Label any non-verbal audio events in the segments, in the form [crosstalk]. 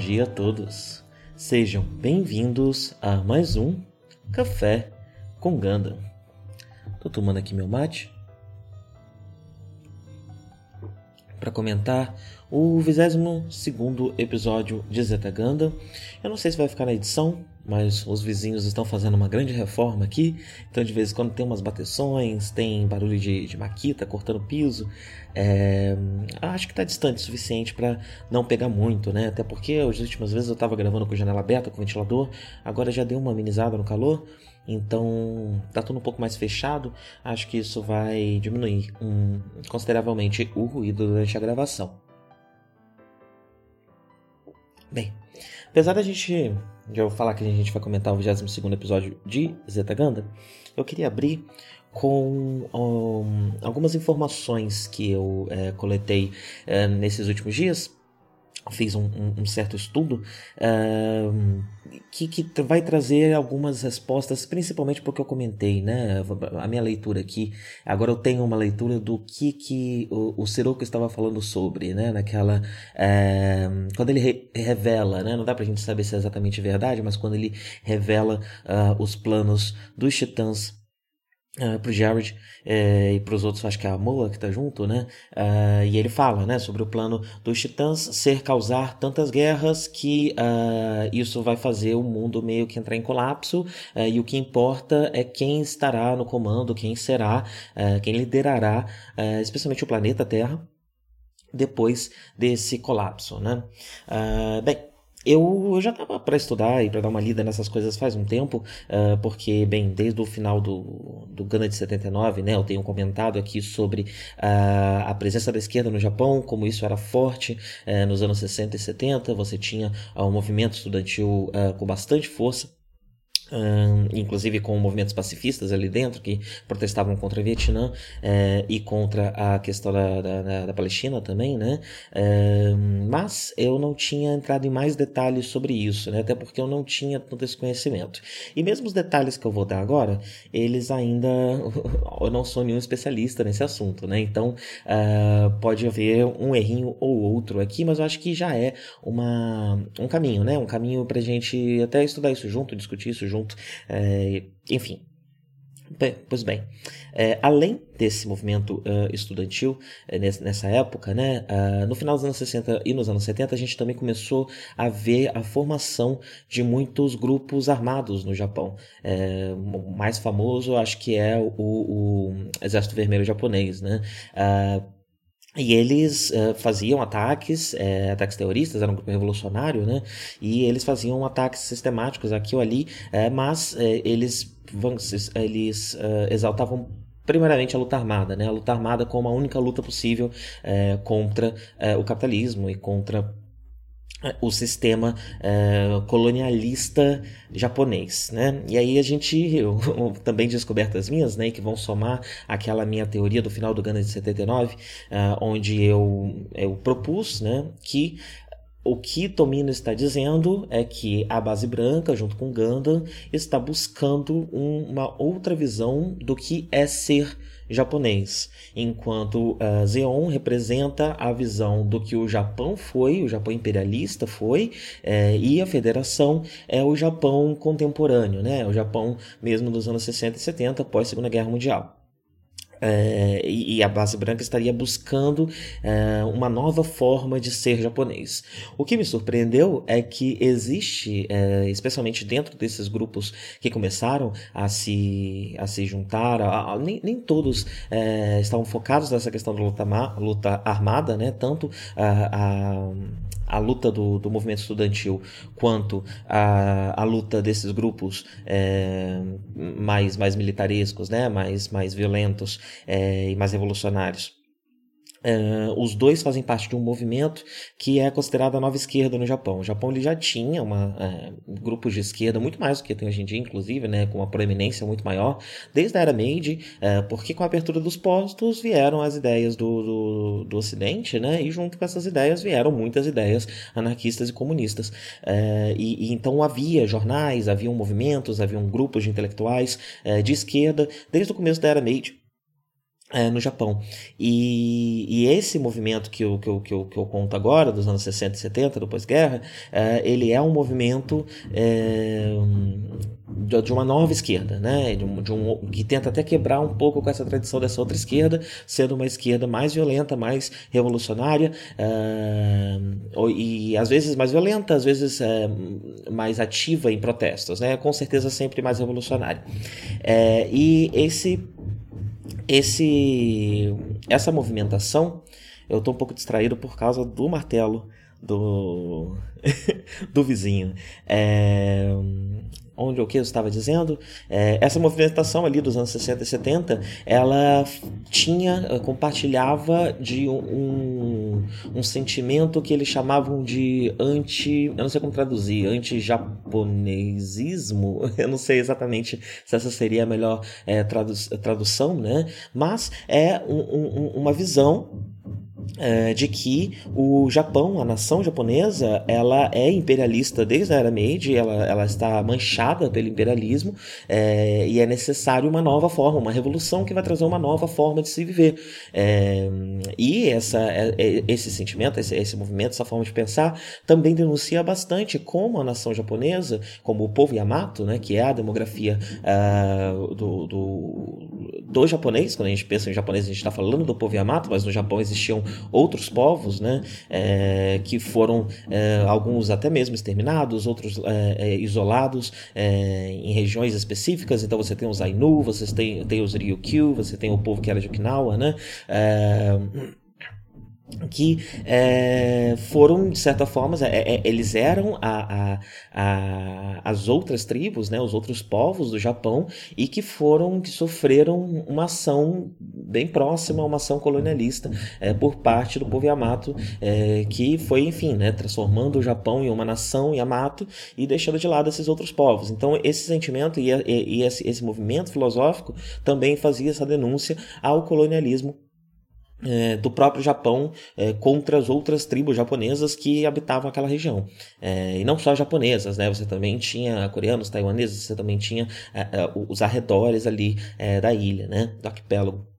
Dia a todos. Sejam bem-vindos a mais um Café com Ganda. Tô tomando aqui meu mate para comentar o 22 episódio de Zeta Ganda. Eu não sei se vai ficar na edição, mas os vizinhos estão fazendo uma grande reforma aqui, então de vez em quando tem umas bateções, tem barulho de, de maquita cortando piso. É, acho que está distante o suficiente para não pegar muito, né? Até porque as últimas vezes eu estava gravando com janela aberta, com ventilador, agora já deu uma amenizada no calor, então tá tudo um pouco mais fechado. Acho que isso vai diminuir um, consideravelmente o ruído durante a gravação. Bem, apesar da gente já vou falar que a gente vai comentar o 22 episódio de Zeta Ganda, eu queria abrir com um, algumas informações que eu é, coletei é, nesses últimos dias. Fiz um, um, certo estudo uh, que, que, vai trazer algumas respostas, principalmente porque eu comentei, né? A minha leitura aqui. Agora eu tenho uma leitura do que, que o, o estava falando sobre, né? Naquela. Uh, quando ele re revela, né? Não dá pra gente saber se é exatamente verdade, mas quando ele revela uh, os planos dos titãs Uh, pro Jared uh, e pros outros, acho que é a Moa que tá junto, né? Uh, e ele fala, né, sobre o plano dos titãs ser causar tantas guerras que uh, isso vai fazer o mundo meio que entrar em colapso e o que importa é quem estará no comando, quem será, quem liderará, especialmente o planeta Terra depois desse colapso, né? bem, eu, eu já estava para estudar e para dar uma lida nessas coisas faz um tempo, uh, porque, bem, desde o final do, do Gana de 79, né, eu tenho comentado aqui sobre uh, a presença da esquerda no Japão, como isso era forte uh, nos anos 60 e 70, você tinha um movimento estudantil com bastante força inclusive com movimentos pacifistas ali dentro que protestavam contra o Vietnã eh, e contra a questão da, da, da Palestina também, né? mas eu não tinha entrado em mais detalhes sobre isso, né? Até porque eu não tinha tanto esse conhecimento. E mesmo os detalhes que eu vou dar agora, eles ainda [laughs] eu não sou nenhum especialista nesse assunto, né? Então uh, pode haver um errinho ou outro aqui, mas eu acho que já é uma, um caminho, né? Um caminho para gente até estudar isso junto, discutir isso junto É, enfim, Bem, pois bem, é, além desse movimento uh, estudantil uh, nessa época, né, uh, no final dos anos 60 e nos anos 70, a gente também começou a ver a formação de muitos grupos armados no Japão. O mais famoso, acho que é o, o Exército Vermelho Japonês, né? E eles uh, faziam ataques, uh, ataques terroristas, era um grupo revolucionário, né? E eles faziam ataques sistemáticos aqui ou ali, uh, mas eles, eles exaltavam primeiramente a luta armada, né? A luta armada como a única luta possível contra o capitalismo e contra o sistema uh, colonialista japonês, né? E aí a gente, eu, [laughs] também descobertas minhas, né, que vão somar aquela minha teoria do final do Gana de 79, uh, onde eu, eu propus, né, que o que Tomino está dizendo é que a base branca, junto com Gundam, está buscando um, uma outra visão do que é ser japonês, enquanto uh, Zeon representa a visão do que o Japão foi, o Japão imperialista foi, é, e a Federação é o Japão contemporâneo, né? o Japão mesmo dos anos 60 e 70, pós Segunda Guerra Mundial. É, e a base branca estaria buscando é, uma nova forma de ser japonês. O que me surpreendeu é que existe, é, especialmente dentro desses grupos que começaram a se, a se juntar, a, a, nem, nem todos estavam focados nessa questão da luta, luta armada, né? tanto a a luta do, do movimento estudantil quanto a, a luta desses grupos é, mais, mais militarescos, né, mais, mais violentos é, e mais revolucionários. Uh, os dois fazem parte de um movimento que é considerado a nova esquerda no Japão. O Japão ele já tinha uma, uh, grupos de esquerda muito mais do que tem hoje em dia, inclusive, né, com uma proeminência muito maior, desde a era Meiji, uh, porque com a abertura dos postos vieram as ideias do, do, do, Ocidente, né, e junto com essas ideias vieram muitas ideias anarquistas e comunistas. E, e, então havia jornais, haviam movimentos, haviam grupos de intelectuais de esquerda desde o começo da era Meiji é, no Japão. E, e, esse movimento que eu, que, eu, que, eu, que eu conto agora, dos anos 60 e 70, do pós-guerra, é, ele é um movimento é, de, uma nova esquerda, né? De um, de um, que tenta até quebrar um pouco com essa tradição dessa outra esquerda, sendo uma esquerda mais violenta, mais revolucionária, é, e às vezes mais violenta, às vezes é, mais ativa em protestos, né? com certeza sempre mais revolucionária. É, e esse esse essa movimentação, eu estou um pouco distraído por causa do martelo do [laughs] do vizinho. É, onde o que eu estava dizendo, é, essa movimentação ali dos anos 60 e 70, ela tinha, eh, compartilhava de um, um sentimento que eles chamavam de anti, eu não sei como traduzir, anti-japonesismo, [laughs] eu não sei exatamente se essa seria a melhor é, tradu tradução, né? Mas é um, um, uma visão é, de que o Japão, a nação japonesa, ela é imperialista desde a era Meiji, ela, ela está manchada pelo imperialismo é, e é necessário uma nova forma, uma revolução que vai trazer uma nova forma de se viver. É, e essa, esse sentimento, esse, esse movimento, essa forma de pensar também denuncia bastante como a nação japonesa, como o povo Yamato, né, que é a demografia uh, do, do, do japonês, quando a gente pensa em japonês a gente está falando do povo Yamato, mas no Japão existiam outros povos, né, é, que foram é, alguns até mesmo exterminados, outros é, é isolados é, em regiões específicas. Então você tem os Ainu, você tem, tem os Ryukyu, você tem o povo que era de Okinawa, né? Que é, foram, de certa forma, é, é, eles eram a, a, a, as outras tribos, né, os outros povos do Japão, e que foram, que sofreram uma ação bem próxima, uma ação colonialista é, por parte do povo Yamato, é, que foi, enfim, né, transformando o Japão em uma nação Yamato e deixando de lado esses outros povos. Então, esse sentimento e, e, e esse, esse movimento filosófico também fazia essa denúncia ao colonialismo é, do próprio Japão é, contra as outras tribos japonesas que habitavam aquela região. É, e não só japonesas, né? Você também tinha coreanos, taiwaneses, você também tinha é, é, os arredores ali é, da ilha, né? Do arquipélago.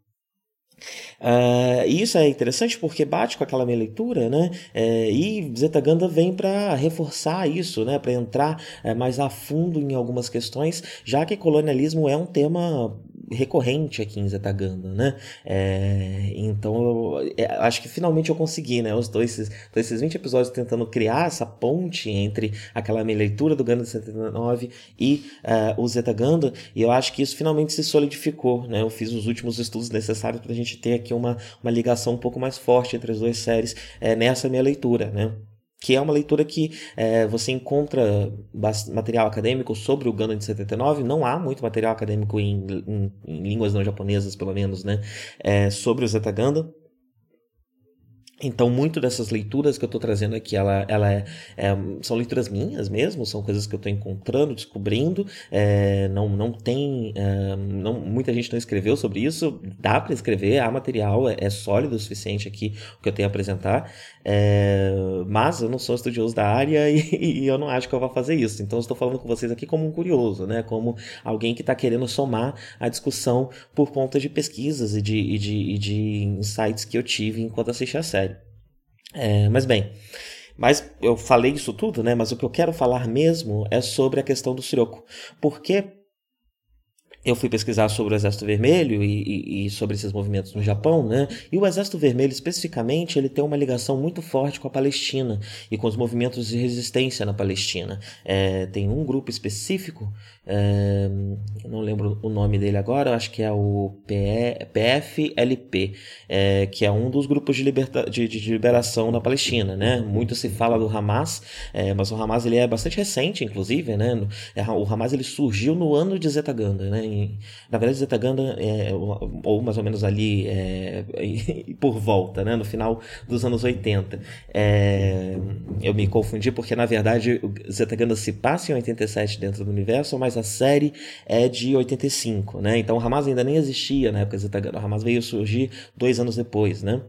Uh, isso é interessante porque bate com aquela minha leitura, né? É, e Zetaganda vem para reforçar isso, né? Para entrar é, mais a fundo em algumas questões, já que colonialismo é um tema recorrente aqui em Zetaganda, né? É, então, eu, é, acho que finalmente eu consegui, né? Os dois, esses, esses 20 episódios tentando criar essa ponte entre aquela minha leitura do Ganda 79 e uh, o Zetaganda, e eu acho que isso finalmente se solidificou, né? Eu fiz os últimos estudos necessários para a gente ter aqui uma, uma ligação um pouco mais forte entre as duas séries é, nessa minha leitura, né? Que é uma leitura que é, você encontra material acadêmico sobre o Gundam de 79, não há muito material acadêmico em, em, em línguas não japonesas, pelo menos, né, é, sobre o Zeta Gundam, então, muito dessas leituras que eu estou trazendo aqui, ela, ela é, é, são leituras minhas mesmo, são coisas que eu estou encontrando, descobrindo. É, não, não tem. É, não, muita gente não escreveu sobre isso. Dá para escrever, há material, é, é, sólido o suficiente aqui o que eu tenho a apresentar. É, mas eu não sou estudioso da área [laughs] e, e, eu não acho que eu vou fazer isso. Então, estou falando com vocês aqui como um curioso, né? como alguém que está querendo somar a discussão por conta de pesquisas e de, e de, e de insights que eu tive enquanto assisti a série. É, mas bem, mas eu falei isso tudo, né? Mas o que eu quero falar mesmo é sobre a questão do Siroco. Porque eu fui pesquisar sobre o Exército Vermelho e, e, e, sobre esses movimentos no Japão, né? E o Exército Vermelho, especificamente, ele tem uma ligação muito forte com a Palestina e com os movimentos de resistência na Palestina. É, tem um grupo específico, é, não lembro o nome dele agora, acho que é o PFLP, é, que é um dos grupos de, liberta, de, de, liberação na Palestina, né? Muito se fala do Hamas, é, mas o Hamas ele é bastante recente, inclusive, né? O Hamas ele surgiu no ano de Zetaganda, né? Na verdade, Zetaganda é, ou mais ou menos ali é, [laughs] por volta, né, no final dos anos 80. É, eu me confundi porque, na verdade, Zetaganda se passa em 87 dentro do universo, mas a série é de 85, né? Então o Hamas ainda nem existia na época Zetaganda. O Hamas veio surgir dois anos depois, né?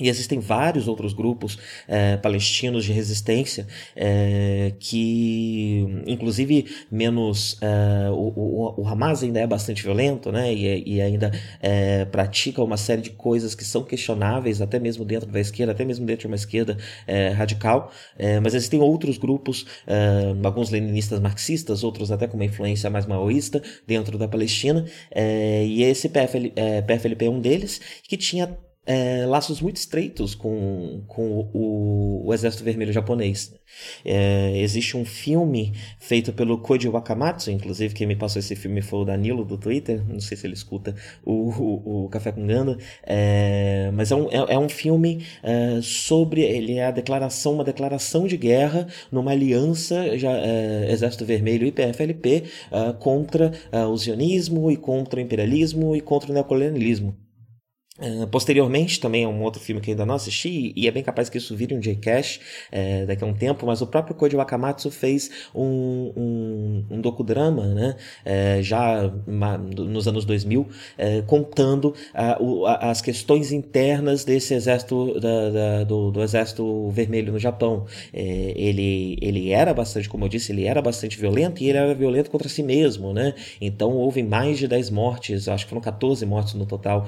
E existem vários outros grupos é, palestinos de resistência é, que, inclusive, menos. É, o, o, o, Hamas ainda é bastante violento, né? E, e ainda pratica uma série de coisas que são questionáveis, até mesmo dentro da esquerda, até mesmo dentro de uma esquerda radical. Mas existem outros grupos, alguns leninistas marxistas, outros até com uma influência mais maoísta dentro da Palestina. e esse PFL, PFLP é um deles, que tinha é, laços muito estreitos com, com o, o Exército Vermelho japonês. É, existe um filme feito pelo Koji Wakamatsu, inclusive quem me passou esse filme foi o Danilo do Twitter, não sei se ele escuta o, o, o Café com Ganda, é, mas é um, é, é um filme é, sobre, ele é a declaração, uma declaração de guerra numa aliança já, é, Exército Vermelho e PFLP contra o sionismo e contra o imperialismo e contra o neocolonialismo. Uh, posteriormente, também é um outro filme que ainda não assisti, e é bem capaz que isso vire um J-Cash é, daqui a um tempo, mas o próprio Koji Wakamatsu fez um, um, um docudrama, né, é, já uma, nos anos 2000, é, contando a, o, a, as questões internas desse exército, da, da, do, do, Exército Vermelho no Japão. ele, ele era bastante, como eu disse, ele era bastante violento, e ele era violento contra si mesmo, né, então houve mais de 10 mortes, acho que foram 14 mortes no total,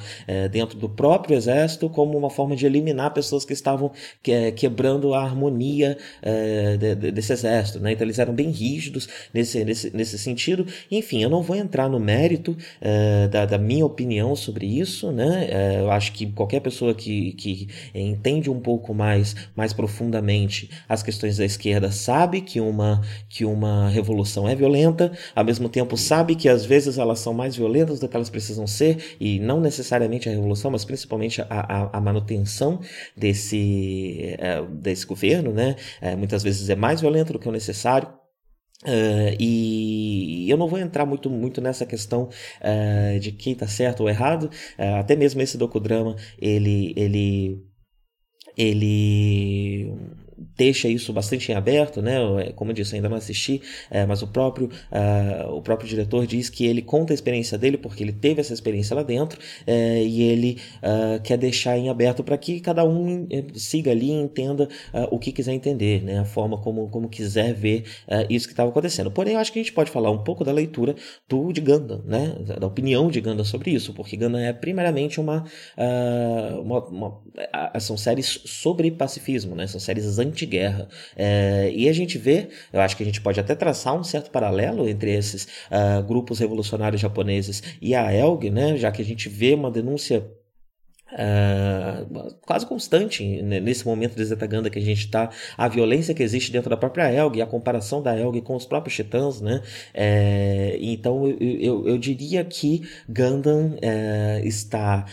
dentro do próprio exército como uma forma de eliminar pessoas que estavam que, quebrando a harmonia é, de, de, desse exército. Né? Então eles eram bem rígidos nesse, nesse, nesse sentido. Enfim, eu não vou entrar no mérito é, da, da, minha opinião sobre isso. Né? É, eu acho que qualquer pessoa que, que entende um pouco mais, mais profundamente as questões da esquerda sabe que uma, que uma revolução é violenta, ao mesmo tempo sabe que às vezes elas são mais violentas do que elas precisam ser, e não necessariamente a revolução mas principalmente a, a, a manutenção desse, é, desse governo, né? É, muitas vezes é mais violento do que o necessário. Uh, e eu não vou entrar muito, muito nessa questão uh, de quem está certo ou errado. Uh, até mesmo esse docudrama, ele, ele, ele deixa isso bastante em aberto, né? É, como eu disse, ainda não assisti, é, mas o próprio, uh, o próprio diretor diz que ele conta a experiência dele porque ele teve essa experiência lá dentro é, e ele uh, quer deixar em aberto para que cada um siga ali e entenda uh, o que quiser entender, né? A forma como, como quiser ver isso que estava acontecendo. Porém, eu acho que a gente pode falar um pouco da leitura do de Gundam, né? Da opinião de Gundam sobre isso, porque Gundam é primeiramente uma, uma, uma são séries sobre pacifismo, né? São séries anti guerra É, e a gente vê, eu acho que a gente pode até traçar um certo paralelo entre esses uh, grupos revolucionários japoneses e a ELG, né, já que a gente vê uma denúncia Uh, quase constante nesse momento de Zetaganda que a gente está, a violência que existe dentro da própria Elg, a comparação da Elg com os próprios titãs, né? É, então eu, eu, eu, diria que Gundam é, está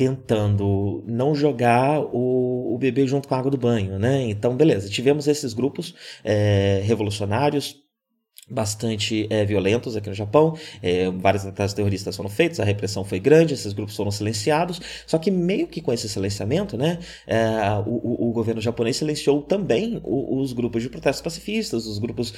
tentando não jogar o, o bebê junto com a água do banho, né? Então, beleza, tivemos esses grupos é, revolucionários bastante é, violentos aqui no Japão, é, vários ataques terroristas foram feitos, a repressão foi grande, esses grupos foram silenciados, só que meio que com esse silenciamento, né, é, o, o, governo japonês silenciou também os, os grupos de protestos pacifistas, os grupos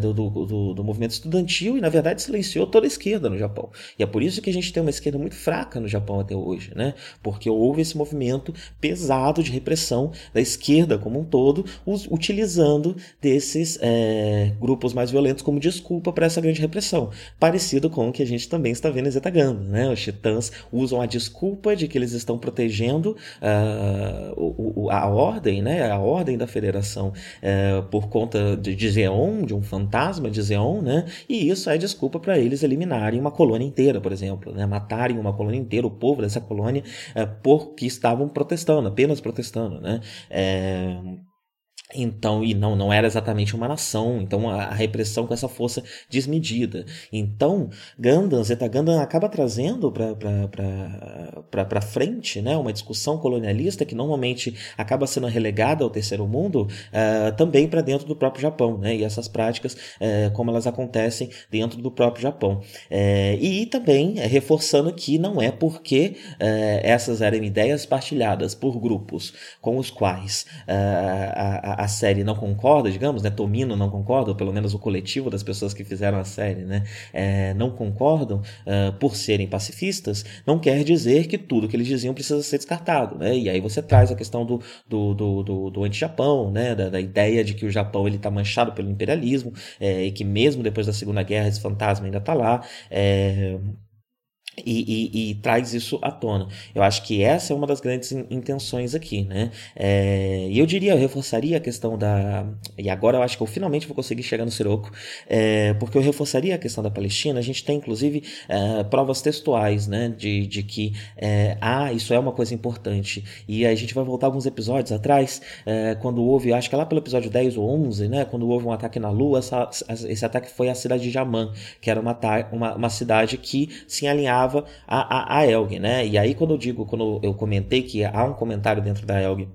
do, do, do, do, movimento estudantil e, na verdade, silenciou toda a esquerda no Japão. E é por isso que a gente tem uma esquerda muito fraca no Japão até hoje, né, porque houve esse movimento pesado de repressão da esquerda como um todo, utilizando desses grupos mais violentos como desculpa para essa grande repressão, parecido com o que a gente também está vendo em Zetaganda. Né? Os titãs usam a desculpa de que eles estão protegendo uh, a ordem, né? a ordem da federação, uh, por conta de, de Zeon, de um fantasma de Zeon, né? e isso é desculpa para eles eliminarem uma colônia inteira, por exemplo, né? matarem uma colônia inteira, o povo dessa colônia, uh, porque estavam protestando, apenas protestando. Né? É, então, e não, não era exatamente uma nação, então a, a repressão com essa força desmedida. Então, Gundam, Zeta Gundam acaba trazendo para frente né, uma discussão colonialista que normalmente acaba sendo relegada ao terceiro mundo, uh, também para dentro do próprio Japão, né, e essas práticas, uh, como elas acontecem dentro do próprio Japão. Uh, e também reforçando que não é porque essas eram ideias partilhadas por grupos com os quais a a, série não concorda, digamos, né? Tomino não concorda, ou pelo menos o coletivo das pessoas que fizeram a série, né? É, não concordam uh, por serem pacifistas, não quer dizer que tudo que eles diziam precisa ser descartado, né? E aí você traz a questão do, do, do, do, do anti-Japão, né? Da, da, ideia de que o Japão ele está manchado pelo imperialismo é, e que mesmo depois da Segunda Guerra esse fantasma ainda está lá. É, e, e, e, traz isso à tona. Eu acho que essa é uma das grandes intenções aqui, né? É, e eu diria, eu reforçaria a questão da. E agora eu acho que eu finalmente vou conseguir chegar no Siroco, é, porque eu reforçaria a questão da Palestina. A gente tem, inclusive, é, provas textuais, né? De, de que, é, ah, isso é uma coisa importante. E a gente vai voltar alguns episódios atrás, é, quando houve, acho que é lá pelo episódio 10 ou 11, né? Quando houve um ataque na Lua, essa, esse ataque foi a cidade de Jamã, que era uma, uma, uma cidade que se alinhava a, a, a Elg, né? E aí quando eu digo, quando eu comentei que há um comentário dentro da Elg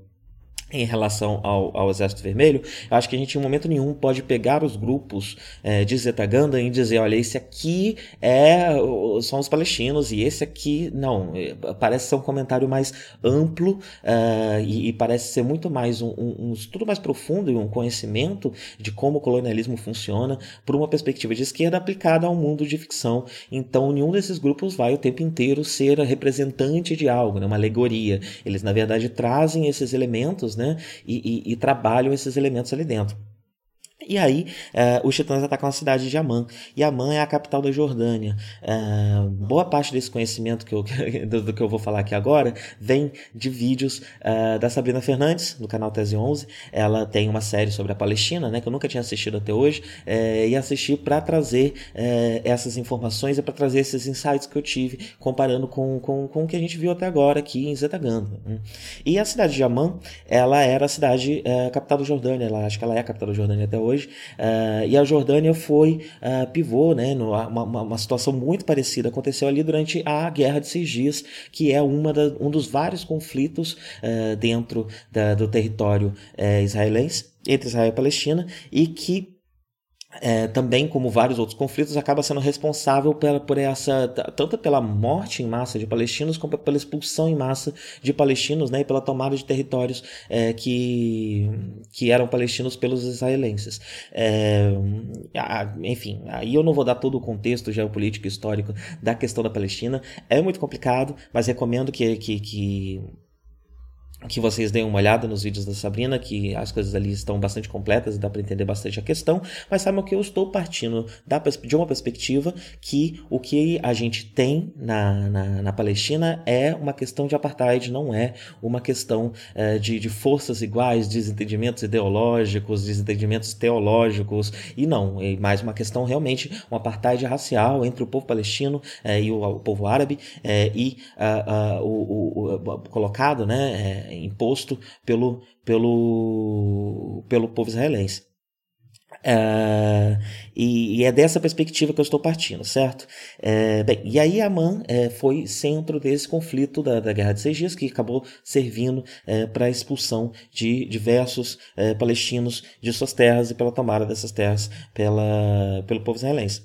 em relação ao, ao, Exército Vermelho, eu acho que a gente em momento nenhum pode pegar os grupos é, de Zetaganda e dizer, olha, esse aqui é são os palestinos e esse aqui não. É, parece ser um comentário mais amplo uh, e, e, parece ser muito mais um, um, um, estudo mais profundo e um conhecimento de como o colonialismo funciona por uma perspectiva de esquerda aplicada ao mundo de ficção. Então, nenhum desses grupos vai o tempo inteiro ser representante de algo, né, uma alegoria. Eles, na verdade, trazem esses elementos né? E, e, e trabalham esses elementos ali dentro. E aí, uh, os titãs atacam a cidade de Amã. E Amã é a capital da Jordânia. Uh, boa parte desse conhecimento que eu, [laughs] do, do, que eu vou falar aqui agora vem de vídeos uh, da Sabrina Fernandes, do canal Tese 11. Ela tem uma série sobre a Palestina, né, que eu nunca tinha assistido até hoje, e assisti para trazer essas informações e para trazer esses insights que eu tive, comparando com, com, com o que a gente viu até agora aqui em Zetaganda. Né. E a cidade de Amã, ela era a cidade, capital da Jordânia, ela, acho que ela é a capital da Jordânia até hoje hoje. Uh, e a Jordânia foi uh, pivô, né, numa, uma, uma, situação muito parecida aconteceu ali durante a Guerra de Seis Dias, que é uma da, um dos vários conflitos uh, dentro da, do território israelense, entre Israel e Palestina, e que é, também, como vários outros conflitos, acaba sendo responsável pela, por essa, tanto pela morte em massa de palestinos, como pela expulsão em massa de palestinos, né, e pela tomada de territórios é, que, que eram palestinos pelos israelenses. É, enfim, aí eu não vou dar todo o contexto geopolítico histórico da questão da Palestina, é muito complicado, mas recomendo que, que, que que vocês deem uma olhada nos vídeos da Sabrina, que as coisas ali estão bastante completas e dá para entender bastante a questão, mas saibam que eu estou partindo da, de uma perspectiva que o que a gente tem na, na, na Palestina é uma questão de apartheid, não é uma questão é, de, de forças iguais, desentendimentos ideológicos, desentendimentos teológicos, e não, é mais uma questão realmente, um apartheid racial entre o povo palestino é, e o, o, povo árabe, é, e uh, uh, o, o, colocado, né, imposto pelo, pelo, pelo povo israelense. Uh, e, e, é dessa perspectiva que eu estou partindo, certo? Uh, bem, e aí Amã uh, foi centro desse conflito da, da Guerra de Seis Dias, que acabou servindo para a expulsão de diversos palestinos de suas terras e pela tomada dessas terras pela, pelo povo israelense.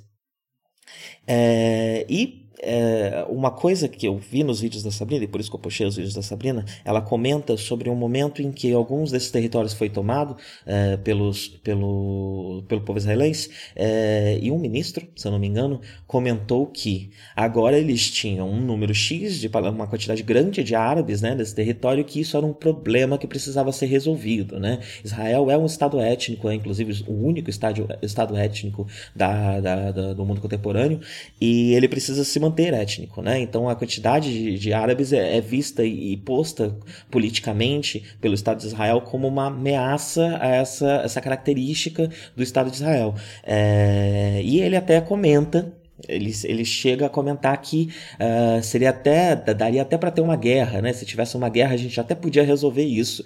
e é, uma coisa que eu vi nos vídeos da Sabrina, e por isso que eu postei os vídeos da Sabrina, ela comenta sobre um momento em que alguns desses territórios foi tomado é, pelos, pelo, pelo povo israelense, é, e um ministro, se eu não me engano, comentou que agora eles tinham um número X, de uma quantidade grande de árabes né, nesse território, que isso era um problema que precisava ser resolvido. Né? Israel é um estado étnico, é inclusive o único estado, estado étnico da, da, da, do mundo contemporâneo, e ele precisa se manter étnico, né? Então a quantidade de, de árabes é, é, vista e, e, posta politicamente pelo Estado de Israel como uma ameaça a essa, essa característica do Estado de Israel. É, e ele até comenta ele, ele chega a comentar que uh, seria até daria até para ter uma guerra, né? Se tivesse uma guerra, a gente até podia resolver isso,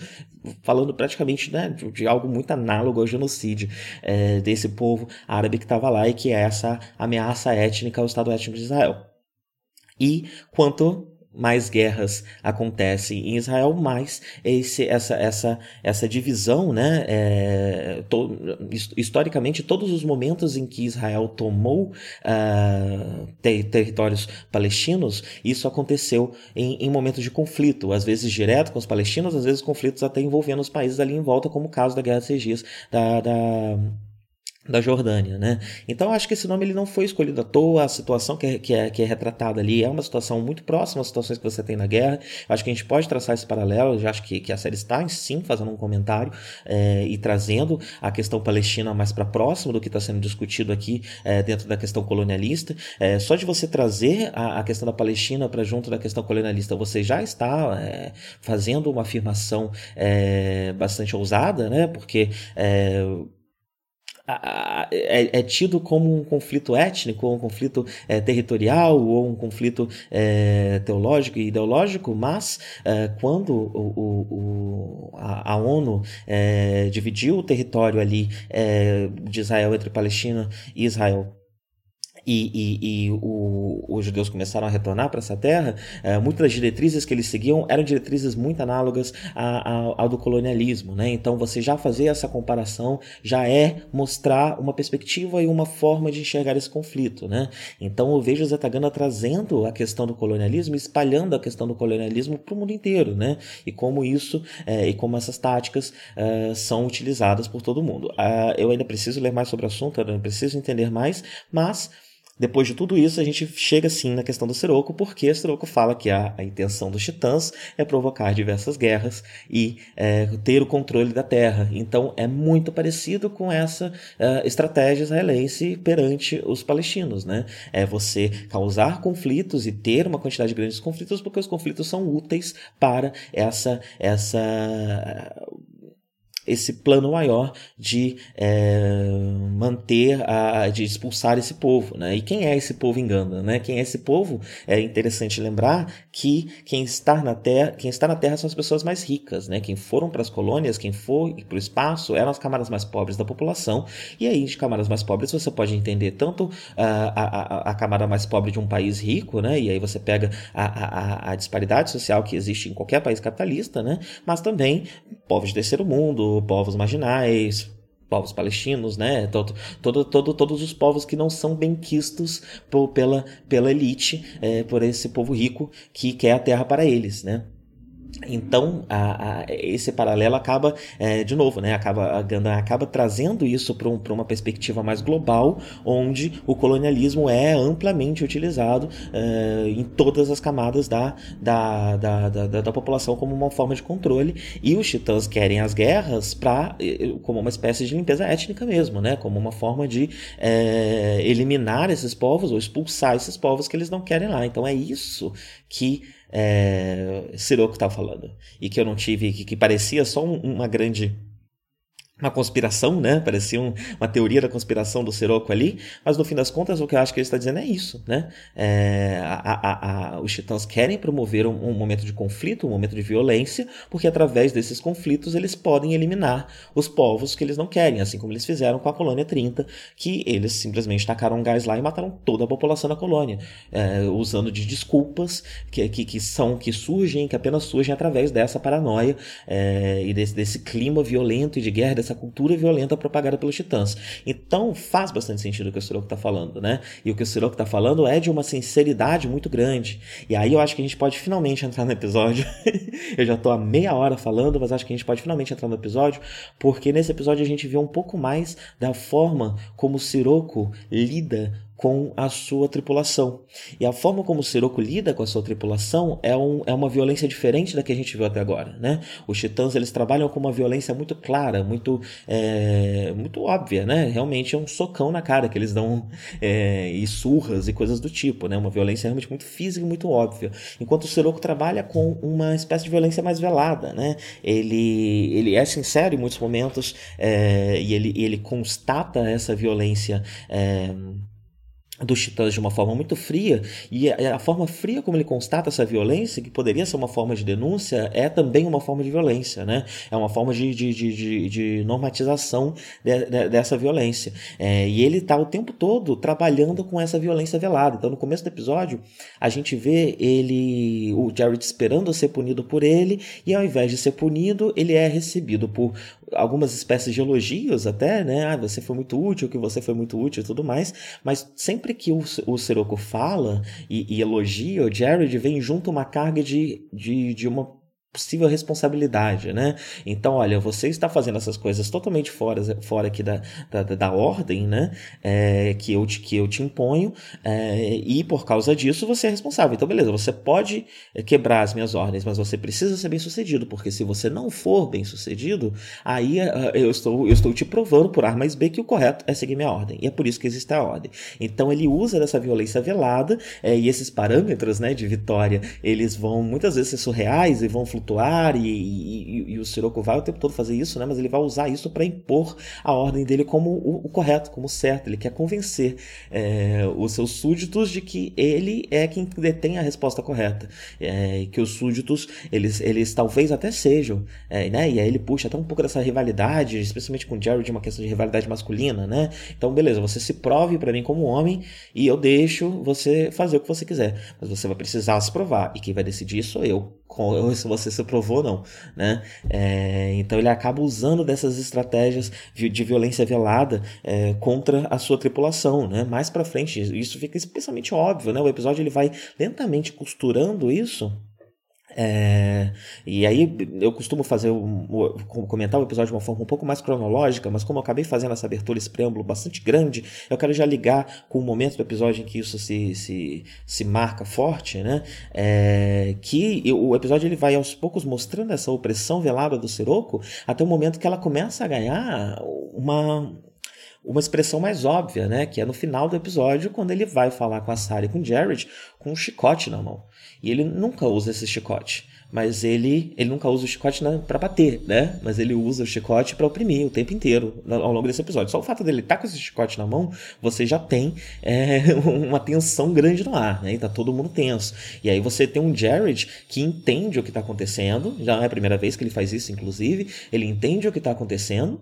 falando praticamente né, de, de algo muito análogo ao genocídio é, desse povo árabe que estava lá e que é essa ameaça étnica ao Estado étnico de Israel. E quanto mais guerras acontecem em Israel, mais esse, essa, essa, essa divisão, né? É, to, historicamente, todos os momentos em que Israel tomou uh, ter, territórios palestinos, isso aconteceu em, em, momentos de conflito, às vezes direto com os palestinos, às vezes conflitos até envolvendo os países ali em volta, como o caso da Guerra de Seis da, da da Jordânia, né? Então acho que esse nome ele não foi escolhido à toa, a situação que é, que é, que é retratada ali é uma situação muito próxima às situações que você tem na guerra. Acho que a gente pode traçar esse paralelo, já acho que, que a série está sim fazendo um comentário é, e trazendo a questão palestina mais para próximo do que está sendo discutido aqui é, dentro da questão colonialista. É, só de você trazer a, a questão da Palestina para junto da questão colonialista, você já está fazendo uma afirmação bastante ousada, né? Porque é, é, tido como um conflito étnico, ou um conflito é, territorial, ou um conflito é, teológico e ideológico, mas é, quando o, o, a, a, ONU é, dividiu o território ali é, de Israel entre Palestina e Israel e, e, e o, os judeus começaram a retornar para essa terra, é, muitas das diretrizes que eles seguiam eram diretrizes muito análogas ao do colonialismo. Né? Então, você já fazer essa comparação já é mostrar uma perspectiva e uma forma de enxergar esse conflito. Né? Então, eu vejo Zetagana trazendo a questão do colonialismo, espalhando a questão do colonialismo para o mundo inteiro. Né? E como isso, é, e como essas táticas é, são utilizadas por todo mundo. Ah, eu ainda preciso ler mais sobre o assunto, eu ainda preciso entender mais, mas depois de tudo isso, a gente chega sim na questão do Siroco, porque Siroco fala que a, a intenção dos titãs é provocar diversas guerras e é, ter o controle da terra. Então é muito parecido com essa uh, estratégia israelense perante os palestinos. Né? É você causar conflitos e ter uma quantidade grande de conflitos, porque os conflitos são úteis para essa, essa esse plano maior de é, manter, a, de expulsar esse povo. Né? E quem é esse povo em Ganda? Né? Quem é esse povo? É interessante lembrar que quem está na Terra, quem está na Terra são as pessoas mais ricas. Né? Quem foram para as colônias, quem foi para o espaço, eram as camadas mais pobres da população. E aí, de camadas mais pobres, você pode entender tanto a, a, a camada mais pobre de um país rico, né? e aí você pega a, a, a disparidade social que existe em qualquer país capitalista, né? mas também povos de terceiro mundo, povos marginais, povos palestinos, né? Todo, todo, todo, todos os povos que não são benquistos por, pela, pela elite, é, por esse povo rico que quer a terra para eles, né? Então, a, a, esse paralelo acaba, é, de novo, né, acaba, a acaba trazendo isso para um, uma perspectiva mais global, onde o colonialismo é amplamente utilizado é, em todas as camadas da, da, da, da, da, população como uma forma de controle, e os titãs querem as guerras pra, como uma espécie de limpeza étnica mesmo, né, como uma forma de é, eliminar esses povos ou expulsar esses povos que eles não querem lá. Então é isso que é, Siroco estava falando. E que eu não tive, que, que parecia só um, uma grande uma conspiração, né? Parecia um, uma teoria da conspiração do Siroco ali, mas no fim das contas o que eu acho que ele está dizendo é isso, né? É, a, a, a, os titãs querem promover um, um, momento de conflito, um momento de violência, porque através desses conflitos eles podem eliminar os povos que eles não querem, assim como eles fizeram com a colônia 30, que eles simplesmente tacaram gás lá e mataram toda a população da colônia, é, usando de desculpas que, que, que, são que surgem, que apenas surgem através dessa paranoia é, e desse, desse clima violento e de guerra, dessa essa cultura violenta propagada pelos titãs. Então faz bastante sentido o que o Sirocco está falando, né? E o que o Sirocco está falando é de uma sinceridade muito grande. E aí eu acho que a gente pode finalmente entrar no episódio. [laughs] eu já estou há meia hora falando, mas acho que a gente pode finalmente entrar no episódio, porque nesse episódio a gente vê um pouco mais da forma como o Sirocco lida com a sua tripulação. E a forma como o Sirocco lida com a sua tripulação é, um, é uma violência diferente da que a gente viu até agora, né? Os titãs, eles trabalham com uma violência muito clara, muito, é, muito óbvia, né? Realmente é um socão na cara que eles dão é, e surras e coisas do tipo, né? Uma violência realmente muito física e muito óbvia. Enquanto o Sirocco trabalha com uma espécie de violência mais velada, né? Ele, ele é sincero em muitos momentos é, e ele, ele constata essa violência é, dos titãs de uma forma muito fria, e a, forma fria como ele constata essa violência, que poderia ser uma forma de denúncia, é também uma forma de violência, né? É uma forma de, de, de, de normatização de, de, dessa violência. É, e ele está o tempo todo trabalhando com essa violência velada. Então, no começo do episódio, a gente vê ele, o Jared esperando ser punido por ele, e ao invés de ser punido, ele é recebido por algumas espécies de elogios até, né? Ah, você foi muito útil, que você foi muito útil e tudo mais, mas sempre que o, o Sirocco fala e, e elogia o Jared, vem junto uma carga de, de, de uma possível responsabilidade, né? Então, olha, você está fazendo essas coisas totalmente fora, fora aqui da, da, da ordem, né? É, que, eu te, que eu te imponho, é, e por causa disso você é responsável. Então, beleza, você pode quebrar as minhas ordens, mas você precisa ser bem sucedido, porque se você não for bem sucedido, aí uh, eu, estou, eu estou te provando por A mais B que o correto é seguir minha ordem. E é por isso que existe a ordem. Então, ele usa dessa violência velada, é, e esses parâmetros né, de vitória, eles vão muitas vezes ser surreais e vão e, e, e, o Sirocco vai o tempo todo fazer isso, né? Mas ele vai usar isso para impor a ordem dele como o, o, correto, como o certo. Ele quer convencer é, os seus súditos de que ele é quem detém a resposta correta, é, que os súditos eles, eles talvez até sejam, é, né? E aí ele puxa até um pouco dessa rivalidade, especialmente com o Jared, uma questão de rivalidade masculina, né? Então, beleza, você se prove para mim como homem e eu deixo você fazer o que você quiser, mas você vai precisar se provar e quem vai decidir sou eu se você se provou ou não, né? É, então ele acaba usando dessas estratégias de, de violência velada é, contra a sua tripulação, né? Mais para frente isso fica especialmente óbvio, né? O episódio ele vai lentamente costurando isso é, e aí eu costumo fazer um, comentar o episódio de uma forma um pouco mais cronológica, mas como eu acabei fazendo essa abertura, esse preâmbulo bastante grande, eu quero já ligar com o momento do episódio em que isso se, se, se marca forte, né? É, que o episódio ele vai aos poucos mostrando essa opressão velada do Sirocco até o momento que ela começa a ganhar uma, uma expressão mais óbvia, né? Que é no final do episódio, quando ele vai falar com a Sarah e com o Jared com um chicote na mão. E ele nunca usa esse chicote, mas ele, ele nunca usa o chicote para bater, né? Mas ele usa o chicote para oprimir o tempo inteiro ao longo desse episódio. Só o fato dele estar tá com esse chicote na mão, você já tem é, [laughs] uma tensão grande no ar, né? E tá todo mundo tenso. E aí você tem um Jared que entende o que está acontecendo, já é a primeira vez que ele faz isso, inclusive, ele entende o que está acontecendo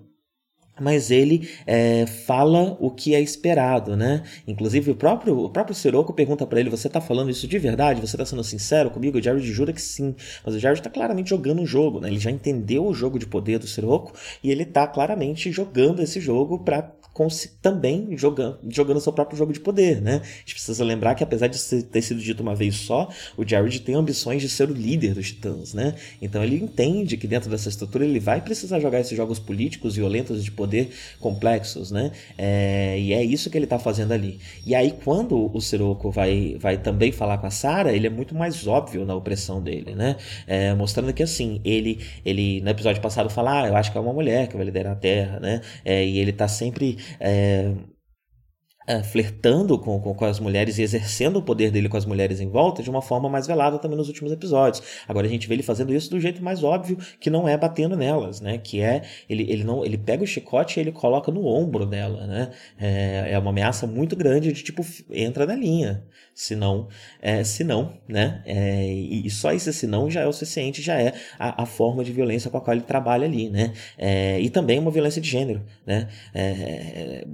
mas ele é, fala o que é esperado, né? Inclusive o próprio o próprio Sirocco pergunta para ele: "Você tá falando isso de verdade? Você tá sendo sincero comigo?" O Jared jura que sim, mas o Jared tá claramente jogando o jogo, né? Ele já entendeu o jogo de poder do Sirocco e ele tá claramente jogando esse jogo para também jogando, jogando seu próprio jogo de poder, né? A gente precisa lembrar que apesar de ter sido dito uma vez só, o Jared tem ambições de ser o líder dos Titãs, né? Então ele entende que dentro dessa estrutura ele vai precisar jogar esses jogos políticos violentos de poder complexos, né? É, e é isso que ele está fazendo ali. E aí quando o Sirocco vai, vai também falar com a Sarah, ele é muito mais óbvio na opressão dele, né? É, mostrando que assim, ele, ele no episódio passado fala, ah, eu acho que é uma mulher que vai liderar a Terra, né? É, e ele está sempre é, é, flertando com, com, com, as mulheres e exercendo o poder dele com as mulheres em volta de uma forma mais velada também nos últimos episódios. Agora a gente vê ele fazendo isso do jeito mais óbvio, que não é batendo nelas, né? Que é ele, ele não ele pega o chicote e ele coloca no ombro dela, né? É, é uma ameaça muito grande de tipo entra na linha, senão é, senão, né? É, e, só esse senão já é o suficiente, já é a, a, forma de violência com a qual ele trabalha ali, né? É, e também uma violência de gênero, né? É,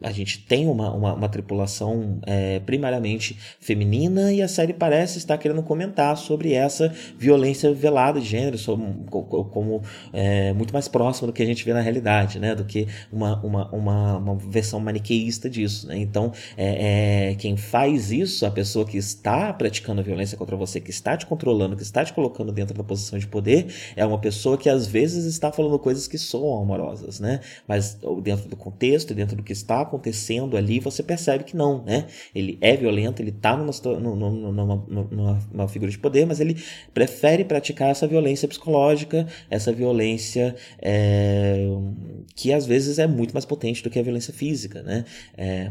a gente tem uma uma, uma tripulação é, primariamente feminina e a série parece estar querendo comentar sobre essa violência velada de gênero, como, como é, muito mais próxima do que a gente vê na realidade, né? Do que uma, uma, uma, uma versão maniqueísta disso, né? Então, é, quem faz isso, pessoa que está praticando violência contra você, que está te controlando, que está te colocando dentro da posição de poder, é uma pessoa que às vezes está falando coisas que soam amorosas, né? Mas dentro do contexto, dentro do que está acontecendo ali, você percebe que não, né? Ele é violento, ele está numa, numa, numa, numa figura de poder, mas ele prefere praticar essa violência psicológica, essa violência é, que às vezes é muito mais potente do que a violência física, né? É,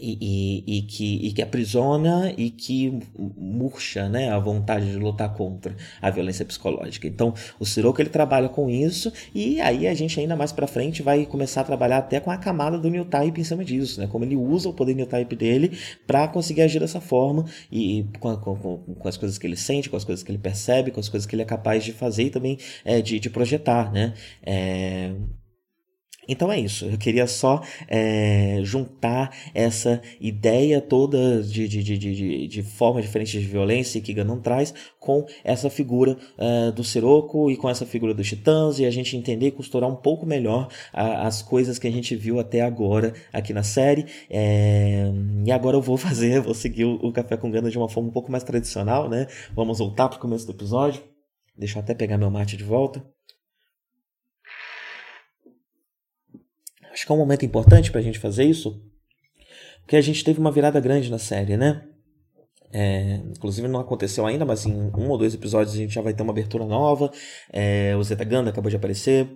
e, e, e, que, e que aprisiona e que murcha né, a vontade de lutar contra a violência psicológica. Então, o Siroco ele trabalha com isso e aí a gente ainda mais para frente vai começar a trabalhar até com a camada do New Type em cima disso, né? Como ele usa o poder New Type dele para conseguir agir dessa forma e com, com, com, as coisas que ele sente, com as coisas que ele percebe, com as coisas que ele é capaz de fazer e também é, de, de projetar, né? É, então é isso, eu queria só é, juntar essa ideia toda de, de, de, de, de forma diferente de violência que Ganon traz com essa figura é, do Siroco e com essa figura dos Titãs e a gente entender e costurar um pouco melhor a, as coisas que a gente viu até agora aqui na série. É, e agora eu vou [laughs] fazer, vou seguir o, o Café com Gana de uma forma um pouco mais tradicional, né? Vamos voltar para o começo do episódio. Deixa eu até pegar meu mate de volta. Acho que é um momento importante para a gente fazer isso, porque a gente teve uma virada grande na série, né? É, inclusive não aconteceu ainda, mas em um ou dois episódios a gente já vai ter uma abertura nova. É, o Zeta Ganda acabou de aparecer.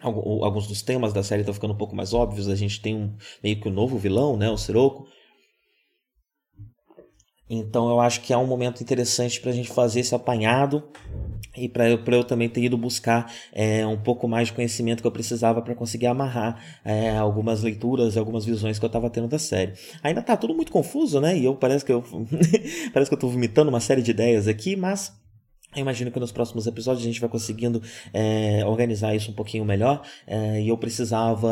Alguns dos temas da série estão ficando um pouco mais óbvios. A gente tem um, meio que um novo vilão, né? O Siroco. Então eu acho que é um momento interessante para a gente fazer esse apanhado e para eu, eu também ter ido buscar é, um pouco mais de conhecimento que eu precisava para conseguir amarrar é, algumas leituras, algumas visões que eu estava tendo da série. Ainda tá tudo muito confuso, né? E eu parece que eu [laughs] parece que eu tô vomitando uma série de ideias aqui, mas eu imagino que nos próximos episódios a gente vai conseguindo é, organizar isso um pouquinho melhor é, e eu precisava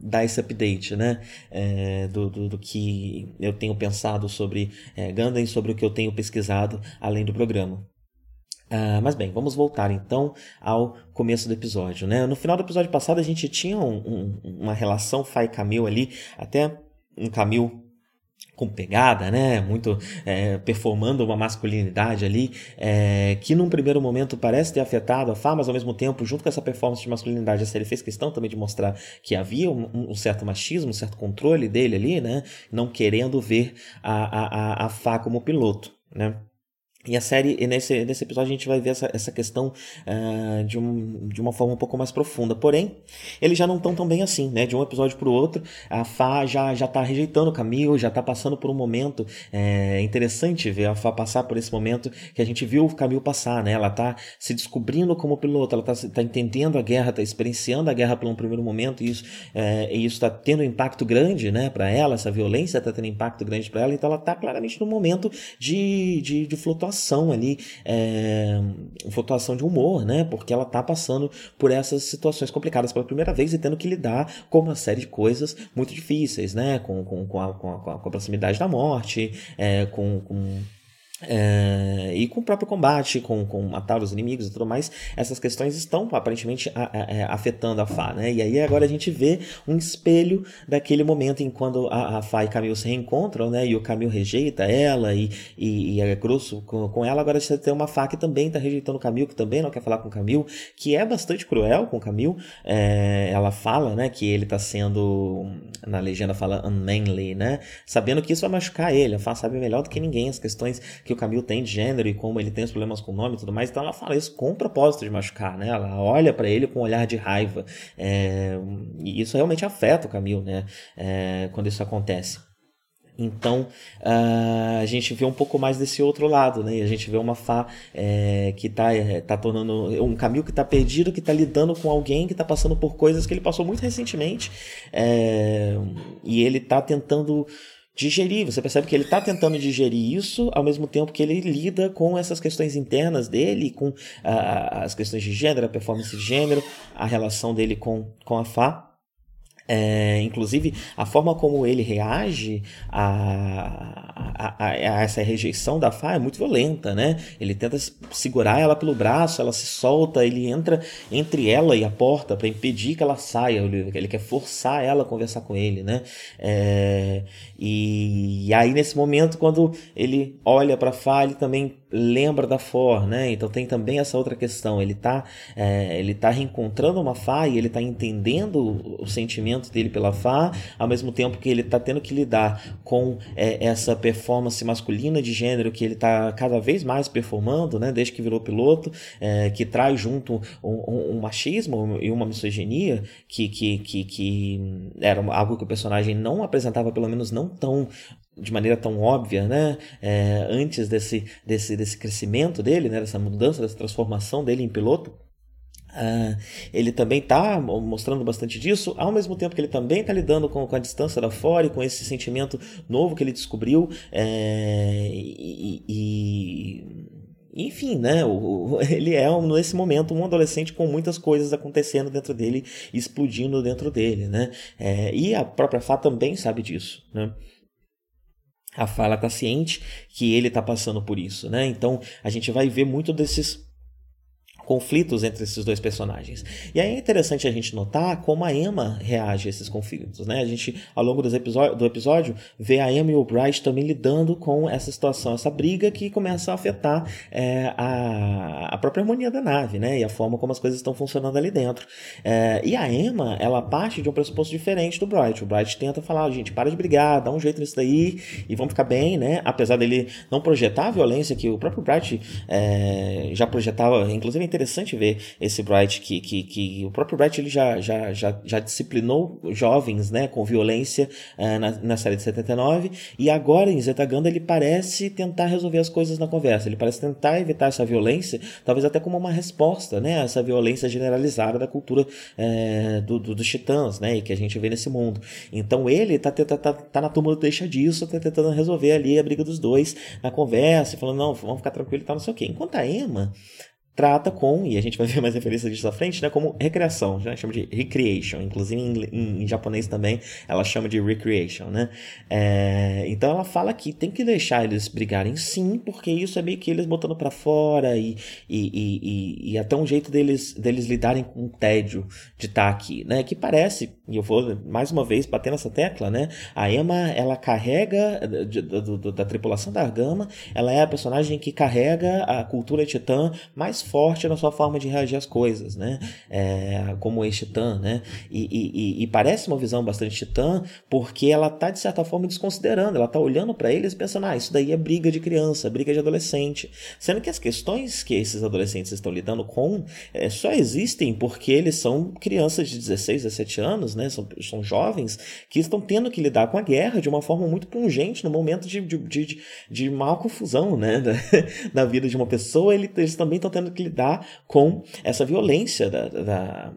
dar esse update, né? É, do, do, do, que eu tenho pensado sobre é, Gundam, sobre o que eu tenho pesquisado além do programa. Uh, mas bem, vamos voltar então ao começo do episódio. Né? No final do episódio passado a gente tinha um, um, uma relação Fai Camil ali, até um Camil com pegada, né? Muito é, performando uma masculinidade ali, é, que num primeiro momento parece ter afetado a Fá, mas ao mesmo tempo, junto com essa performance de masculinidade, a série fez questão também de mostrar que havia um, um certo machismo, um certo controle dele ali, né? Não querendo ver a, a, a Fá como piloto, né? E a série, e nesse, nesse episódio, a gente vai ver essa, essa questão uh, de, um, de uma forma um pouco mais profunda. Porém, eles já não estão tão bem assim, né? De um episódio para o outro, a Fá já, já tá rejeitando o Camille, já tá passando por um momento é, interessante ver a Fá passar por esse momento que a gente viu o Camille passar, né? Ela tá se descobrindo como piloto, ela tá, tá entendendo a guerra, tá experienciando a guerra por um primeiro momento, e isso é, isso tá tendo um impacto grande, né, para ela, essa violência tá tendo impacto grande para ela, então ela tá claramente no momento de, de, de flutuação flutuação ali, é, de humor, né? Porque ela tá passando por essas situações complicadas pela primeira vez e tendo que lidar com uma série de coisas muito difíceis, né? Com, com, com, a, com, a, com a proximidade da morte, é, com, com é, e com o próprio combate, com, com matar os inimigos e tudo mais, essas questões estão aparentemente a, a, é, afetando a Fá, né? E aí agora a gente vê um espelho daquele momento em quando a, a Fá e Camil se reencontram, né? E o Camil rejeita ela e, e, e é grosso com, com, ela. Agora você tem uma Fá que também está rejeitando o Camil, que também não quer falar com o Camil, que é bastante cruel com o Camil. É, ela fala, né? Que ele está sendo, na legenda fala unmanly, né? Sabendo que isso vai machucar ele. A Fá sabe melhor do que ninguém as questões que o Camilo tem de gênero e como ele tem os problemas com o nome e tudo mais. Então ela fala isso com o propósito de machucar, né? Ela olha para ele com um olhar de raiva. É, e isso realmente afeta o Camilo, né? É, quando isso acontece. Então uh, a gente vê um pouco mais desse outro lado, né? A gente vê uma Fá é, que está é, tá tornando. Um Camilo que está perdido, que está lidando com alguém que está passando por coisas que ele passou muito recentemente. É, e ele está tentando digerir. Você percebe que ele está tentando digerir isso ao mesmo tempo que ele lida com essas questões internas dele, com as questões de gênero, a performance de gênero, a relação dele com, com a Fá. É, inclusive, a forma como ele reage a, a, a, essa rejeição da Fá é muito violenta, né? Ele tenta segurar ela pelo braço, ela se solta, ele entra entre ela e a porta para impedir que ela saia. Ele, quer forçar ela a conversar com ele, né? É, e, aí, nesse momento, quando ele olha para Fá, ele também lembra da For, né? Então tem também essa outra questão. Ele está é, ele tá reencontrando uma Fá e ele está entendendo o sentimento dele pela Fá, ao mesmo tempo que ele está tendo que lidar com é, essa performance masculina de gênero que ele está cada vez mais performando, né? Desde que virou piloto, é, que traz junto um, um, um, machismo e uma misoginia que, que, que, que era algo que o personagem não apresentava, pelo menos não tão de maneira tão óbvia, né? É, antes desse, desse, desse crescimento dele, né? dessa mudança, dessa transformação dele em piloto. Uh, ele também está mostrando bastante disso, ao mesmo tempo que ele também está lidando com, com, a distância da fora e com esse sentimento novo que ele descobriu. É, e, e, enfim, né? O, [laughs] ele é, nesse momento, um adolescente com muitas coisas acontecendo dentro dele, explodindo dentro dele, né? É, e a própria Fá também sabe disso, né? A Fala está ciente que ele está passando por isso, né? Então a gente vai ver muito desses conflitos entre esses dois personagens. E aí é interessante a gente notar como a Emma reage a esses conflitos, né? A gente, ao longo dos episódio, do episódio, vê a Emma e o Bright também lidando com essa situação, essa briga que começa a afetar é, a, a própria harmonia da nave, né? E a forma como as coisas estão funcionando ali dentro. É, e a Emma, ela parte de um pressuposto diferente do Bright. O Bright tenta falar, gente, para de brigar, dá um jeito nisso daí e vamos ficar bem, né? Apesar dele não projetar a violência que o próprio Bright é, já projetava, inclusive interessante ver esse Bright que, que, que o próprio Bright ele já, já, já, já disciplinou jovens né, com violência uh, na, na série de 79 e agora em Zetaganda ele parece tentar resolver as coisas na conversa, ele parece tentar evitar essa violência, talvez até como uma resposta né, a essa violência generalizada da cultura uh, do, do, dos titãs né, e que a gente vê nesse mundo. Então ele tá, tá, tá, tá na turma do deixa disso, tá tentando resolver ali a briga dos dois na conversa, falando, não, vamos ficar tranquilo e tal, não sei o quê. Enquanto a Emma trata com, e a gente vai ver mais referências disso à frente, né, como recreação, né, chama de recreation, inclusive em, em, em, japonês também ela chama de recreation, né, é, então ela fala que tem que deixar eles brigarem sim, porque isso é meio que eles botando para fora e, e, e, e, até um jeito deles, deles lidarem com o tédio de estar tá aqui, né, que parece, e eu vou mais uma vez bater nessa tecla, né, a Emma, ela carrega de, de, de, da tripulação da Argama, ela é a personagem que carrega a cultura titã mais forte na sua forma de reagir às coisas, né? É, como ex-titã, né? E, e, e, parece uma visão bastante titã, porque ela tá, de certa forma, desconsiderando, ela tá olhando para eles e pensando, ah, isso daí é briga de criança, briga de adolescente. Sendo que as questões que esses adolescentes estão lidando com é, só existem porque eles são crianças de 16, 17 anos, né? São, são jovens que estão tendo que lidar com a guerra de uma forma muito pungente no momento de, de, de, de maior confusão, né? [laughs] Da, da vida de uma pessoa, eles também estão tendo que lidar com essa violência da, da,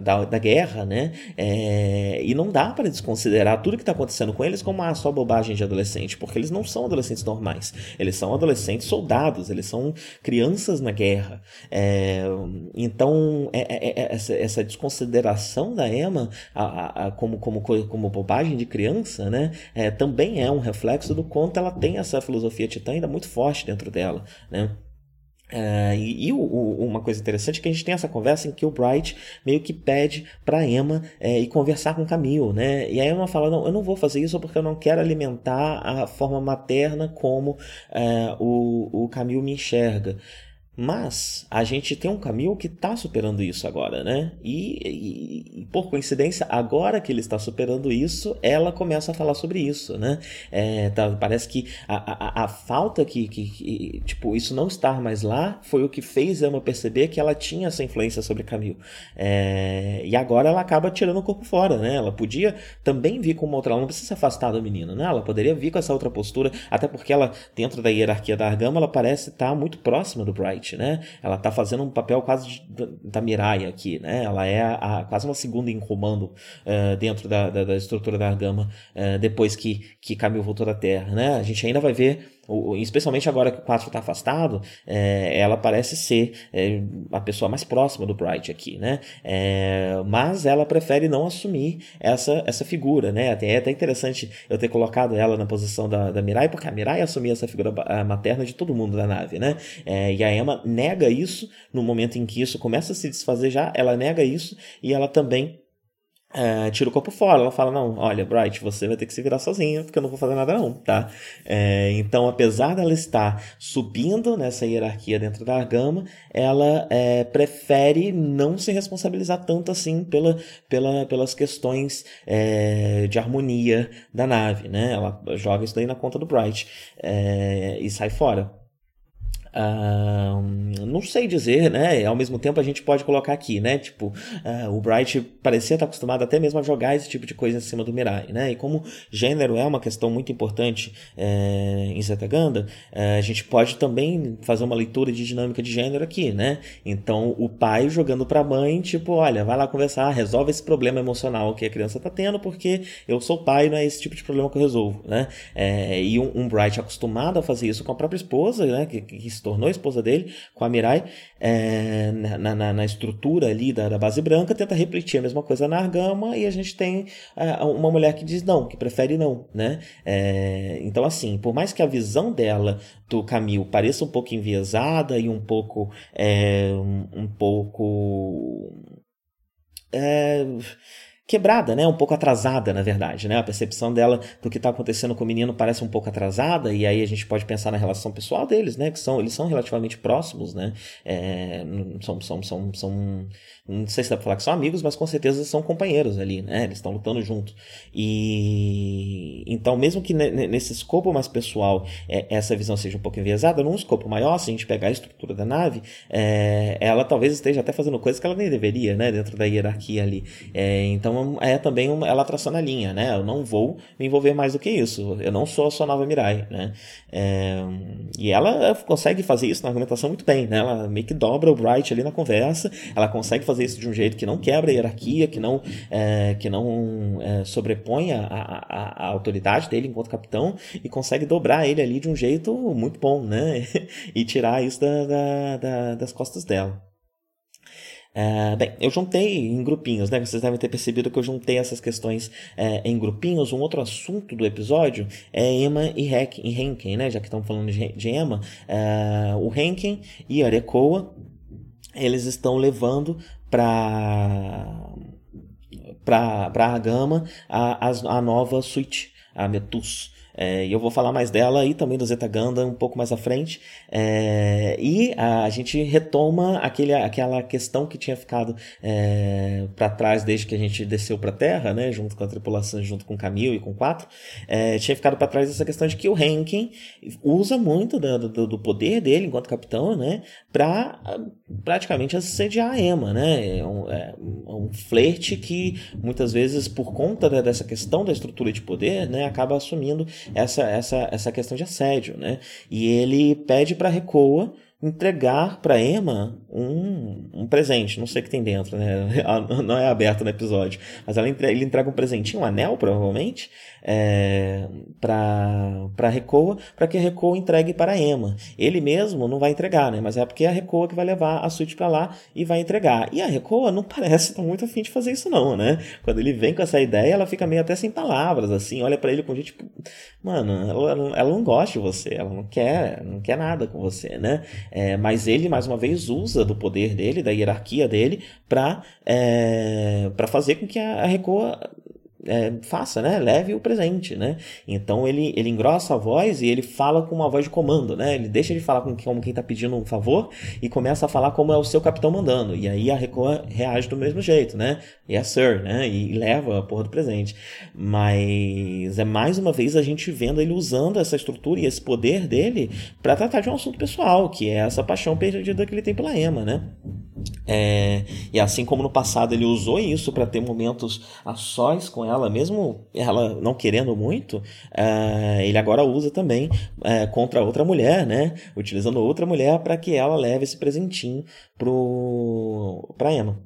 da, da guerra, né? É, e não dá para desconsiderar tudo que está acontecendo com eles como uma só bobagem de adolescente, porque eles não são adolescentes normais. Eles são adolescentes soldados, eles são crianças na guerra. É, então, é, é, é essa, essa, desconsideração da Emma a, a, a, como, como, como bobagem de criança, né? É, também é um reflexo do quanto ela tem essa filosofia titã ainda muito forte dentro dela, né? Uh, e, e o, o, uma coisa interessante é que a gente tem essa conversa em que o Bright meio que pede para Emma é, ir conversar com Camille, né? E a Emma fala: Não, eu não vou fazer isso porque eu não quero alimentar a forma materna como é, o, o Camille me enxerga. Mas a gente tem um caminho que está superando isso agora, né? E, e, por coincidência, agora que ele está superando isso, ela começa a falar sobre isso, né? É, tá, parece que a, a, a falta que, que, que, tipo, isso não estar mais lá foi o que fez Emma perceber que ela tinha essa influência sobre Camille. É, e agora ela acaba tirando o corpo fora, né? Ela podia também vir com uma outra, ela não precisa se afastar do menino, né? Ela poderia vir com essa outra postura, até porque ela, dentro da hierarquia da Argama, ela parece estar muito próxima do Bright. Bright, né? Ela tá fazendo um papel quase de, da Mirai aqui, né? Ela é a, a, quase uma segunda em comando uh, dentro da, da, da, estrutura da Argama uh, depois que, que Camille voltou da Terra, né? A gente ainda vai ver especialmente agora que o 4 está afastado, é, ela parece ser é, a pessoa mais próxima do Bright aqui, né? É, mas ela prefere não assumir essa, essa figura, né? É até interessante eu ter colocado ela na posição da, da Mirai, porque a Mirai assumia essa figura materna de todo mundo da nave, né? É, e a Emma nega isso no momento em que isso começa a se desfazer já, ela nega isso e ela também é, tira o corpo fora. Ela fala: Não, olha, Bright, você vai ter que se virar sozinha, porque eu não vou fazer nada, não, tá? É, então, apesar dela estar subindo nessa hierarquia dentro da Argama, ela é, prefere não se responsabilizar tanto assim pela, pela, pelas questões é, de harmonia da nave, né? Ela joga isso daí na conta do Bright é, e sai fora. Uh, não sei dizer, né? Ao mesmo tempo a gente pode colocar aqui, né? Tipo, uh, o Bright parecia estar acostumado até mesmo a jogar esse tipo de coisa em cima do Mirai, né? E como gênero é uma questão muito importante é, em Zetaganda, é, a gente pode também fazer uma leitura de dinâmica de gênero aqui, né? Então, o pai jogando para a mãe, tipo, olha, vai lá conversar, resolve esse problema emocional que a criança tá tendo, porque eu sou pai, não é esse tipo de problema que eu resolvo, né? É, e um, um Bright acostumado a fazer isso com a própria esposa, né? Que, que se tornou esposa dele, com a Mirai, é, na, na, na, estrutura ali da, da, base branca, tenta repetir a mesma coisa na Argama, e a gente tem é, uma mulher que diz não, que prefere não, né? É, então, assim, por mais que a visão dela do Camille pareça um pouco enviesada e um pouco. É, um, um pouco. É, quebrada, né? Um pouco atrasada, na verdade, né? A percepção dela do que está acontecendo com o menino parece um pouco atrasada e aí a gente pode pensar na relação pessoal deles, né? Que são eles são relativamente próximos, né? É, são, são, são, são não sei se dá pra falar que são amigos, mas com certeza são companheiros ali, né? Eles estão lutando junto. E então, mesmo que nesse escopo mais pessoal é, essa visão seja um pouco enviesada, num escopo maior, se a gente pegar a estrutura da nave, é, ela talvez esteja até fazendo coisas que ela nem deveria, né? Dentro da hierarquia ali. É, então, é também uma, ela traçando a linha, né? Eu não vou me envolver mais do que isso. Eu não sou a sua nova Mirai, né? É, e ela consegue fazer isso na argumentação muito bem, né? Ela meio que dobra o Bright ali na conversa, ela consegue fazer isso de um jeito que não quebra a hierarquia, que não, é, que não é, sobrepõe a, a, a, autoridade dele enquanto capitão e consegue dobrar ele ali de um jeito muito bom, né? [laughs] e tirar isso da, da, da, das costas dela. Uh, bem, eu juntei em grupinhos, né? Vocês devem ter percebido que eu juntei essas questões uh, em grupinhos. Um outro assunto do episódio é Emma e, e Henken, né? Já que estamos falando de, de Emma, uh, o Henken e a Arekoa eles estão levando para para a gama a, a, nova suíte, a Metus. É, e eu vou falar mais dela e também do Zeta Gundam um pouco mais à frente. É, e a, a, gente retoma aquele, aquela questão que tinha ficado é, para trás desde que a gente desceu para Terra, né, junto com a tripulação, junto com Camille e com quatro. É, tinha ficado para trás essa questão de que o Henkin usa muito do, do, do poder dele enquanto capitão, né, para praticamente assediar a Emma, né? É um, é um flerte que muitas vezes, por conta dessa questão da estrutura de poder, né, acaba assumindo essa, essa, essa questão de assédio, né? E ele pede para Recoa entregar para Emma um, um presente, não sei o que tem dentro, né? [laughs] Não é aberto no episódio, mas ela entrega, ele entrega um presentinho, um anel, provavelmente, é, para Recoa, para que a Recoa entregue para a Emma. Ele mesmo não vai entregar, né? Mas é porque é a Recoa que vai levar a suíte para lá e vai entregar. E a Recoa não [laughs] parece estar muito afim de fazer isso, não, né? Quando ele vem com essa ideia, ela fica meio até sem palavras, assim, olha para ele com gente, tipo, mano, ela, ela não gosta de você, ela não quer, não quer nada com você, né? É, mas ele, mais uma vez, usa do poder dele, da hierarquia dele, para é, fazer com que a, a Recoa é, faça, né? Leve o presente, né? Então ele, ele engrossa a voz e ele fala com uma voz de comando, né? Ele deixa de falar com, como quem está pedindo um favor e começa a falar como é o seu capitão mandando. E aí a Recoa reage do mesmo jeito, né? Yes, sir, né? E, leva a porra do presente. Mas é mais uma vez a gente vendo ele usando essa estrutura e esse poder dele para tratar de um assunto pessoal, que é essa paixão perdida que ele tem pela Emma, né? É, e assim como no passado ele usou isso para ter momentos a sós com ela, mesmo ela não querendo muito, é, ele agora usa também é, contra outra mulher, né? Utilizando outra mulher para que ela leve esse presentinho para Emma.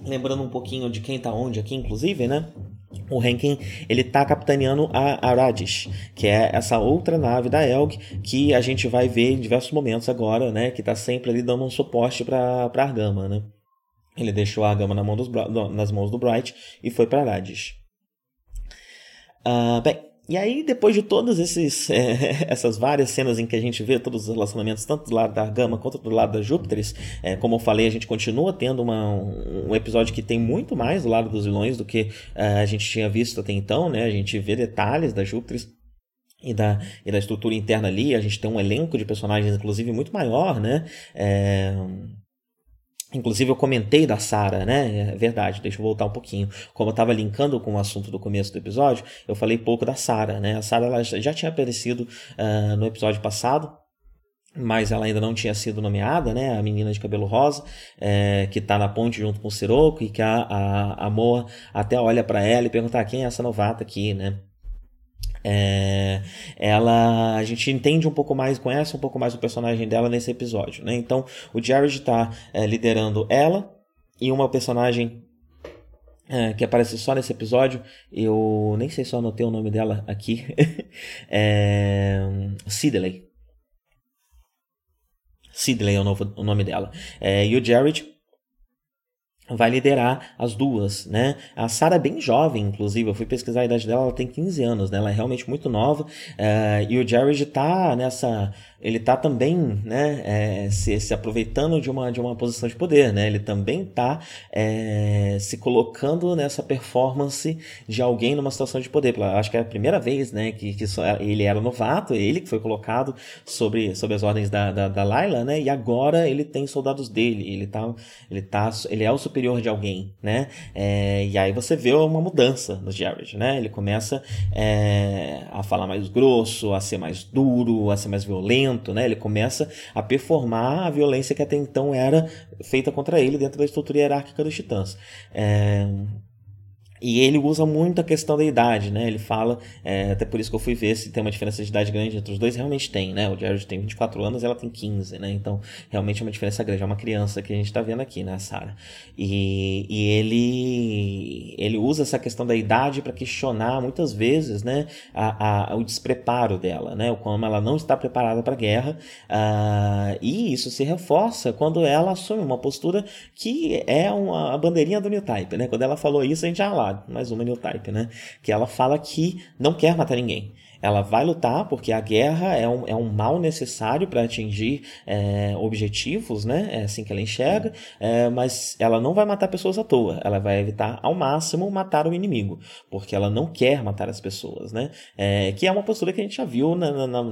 Lembrando um pouquinho de quem tá onde aqui, inclusive, né? O Henkin ele tá capitaneando a Aradish, que é essa outra nave da Elg que a gente vai ver em diversos momentos agora, né, que tá sempre ali dando um suporte para para Argama, né? Ele deixou a Argama na mão dos, nas mãos do Bright e foi para Aradish. Uh, bem, e aí, depois de todas esses, é, [laughs] essas várias cenas em que a gente vê todos os relacionamentos, tanto do lado da Gama quanto do lado da Júpiteres, é, como eu falei, a gente continua tendo uma, um episódio que tem muito mais do lado dos vilões do que é, a gente tinha visto até então, né? A gente vê detalhes da Júpiteres e da, e da estrutura interna ali, a gente tem um elenco de personagens, inclusive, muito maior, né? É Inclusive eu comentei da Sara, né? É verdade, deixa eu voltar um pouquinho. Como eu estava linkando com o assunto do começo do episódio, eu falei pouco da Sara, né? A Sara já tinha aparecido uh, no episódio passado, mas ela ainda não tinha sido nomeada, né? A menina de cabelo rosa, é, que está na ponte junto com o Siroco e que a, a, a Moa até olha para ela e pergunta ah, quem é essa novata aqui, né? É, ela a gente entende um pouco mais, conhece um pouco mais o personagem dela nesse episódio, né? Então o Jared está é, liderando ela e uma personagem é, que aparece só nesse episódio, eu nem sei se eu anotei o nome dela aqui, [laughs] é Sidley. Sidley é o, novo, o nome dela. É, e o Jared vai liderar as duas, né? A Sarah é bem jovem, inclusive, eu fui pesquisar a idade dela, ela tem 15 anos, né? Ela é realmente muito nova, uh, e o Jared tá nessa ele está também né, é, se, se, aproveitando de uma, de uma posição de poder. Né? Ele também está é, se colocando nessa performance de alguém numa situação de poder. Acho que é a primeira vez né, que, que ele era novato, ele que foi colocado sobre, sobre as ordens da, da, da Layla, né? e agora ele tem soldados dele. Ele, tá, ele, tá, ele é o superior de alguém. Né? É, e aí você vê uma mudança no Jared. Né? Ele começa é, a falar mais grosso, a ser mais duro, a ser mais violento né? Ele começa a performar a violência que até então era feita contra ele dentro da estrutura hierárquica dos titãs. É... E ele usa muito a questão da idade, né? Ele fala, é, até por isso que eu fui ver se tem uma diferença de idade grande entre os dois, realmente tem, né? O Jared tem 24 anos ela tem 15, né? Então, realmente é uma diferença grande. É uma criança que a gente tá vendo aqui, né, Sarah? E, e ele, ele usa essa questão da idade para questionar muitas vezes, né? A, a, o despreparo dela, né? O como ela não está preparada para a guerra. Uh, e isso se reforça quando ela assume uma postura que é uma, a bandeirinha do New Type, né? Quando ela falou isso, a gente já lá, mais uma New Type, né? Que ela fala que não quer matar ninguém. Ela vai lutar porque a guerra é um, é um mal necessário para atingir é, objetivos, né? É assim que ela enxerga, é, mas ela não vai matar pessoas à toa. Ela vai evitar ao máximo matar o inimigo, porque ela não quer matar as pessoas, né? É, que é uma postura que a gente já viu na, na, na,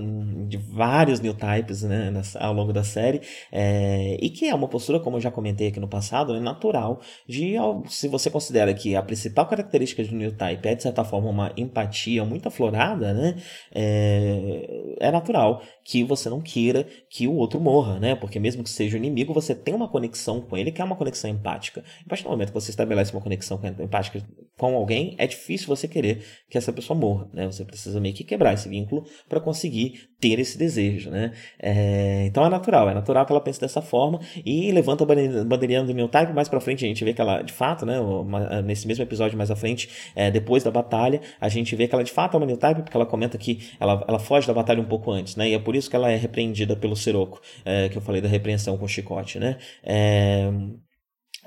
de vários new types né? ao longo da série, é, e que é uma postura, como eu já comentei aqui no passado, é natural de, se você considera que a principal característica do new type é, de certa forma, uma empatia muito aflorada, né? É, é natural que você não queira que o outro morra, né? Porque mesmo que seja o inimigo, você tem uma conexão com ele que é uma conexão empática. A partir do momento que você estabelece uma conexão empática com alguém, é difícil você querer que essa pessoa morra, né? Você precisa meio que quebrar esse vínculo para conseguir ter esse desejo, né? É, então é natural, é natural que ela pense dessa forma e levanta a bandeirinha do New Type. Mais para frente a gente vê que ela, de fato, né? Nesse mesmo episódio mais à frente, é, depois da batalha, a gente vê que ela de fato é uma New Type porque ela comenta que ela, ela foge da batalha um pouco antes, né? E é por isso que ela é repreendida pelo Siroco, é, que eu falei da repreensão com chicote, né? É,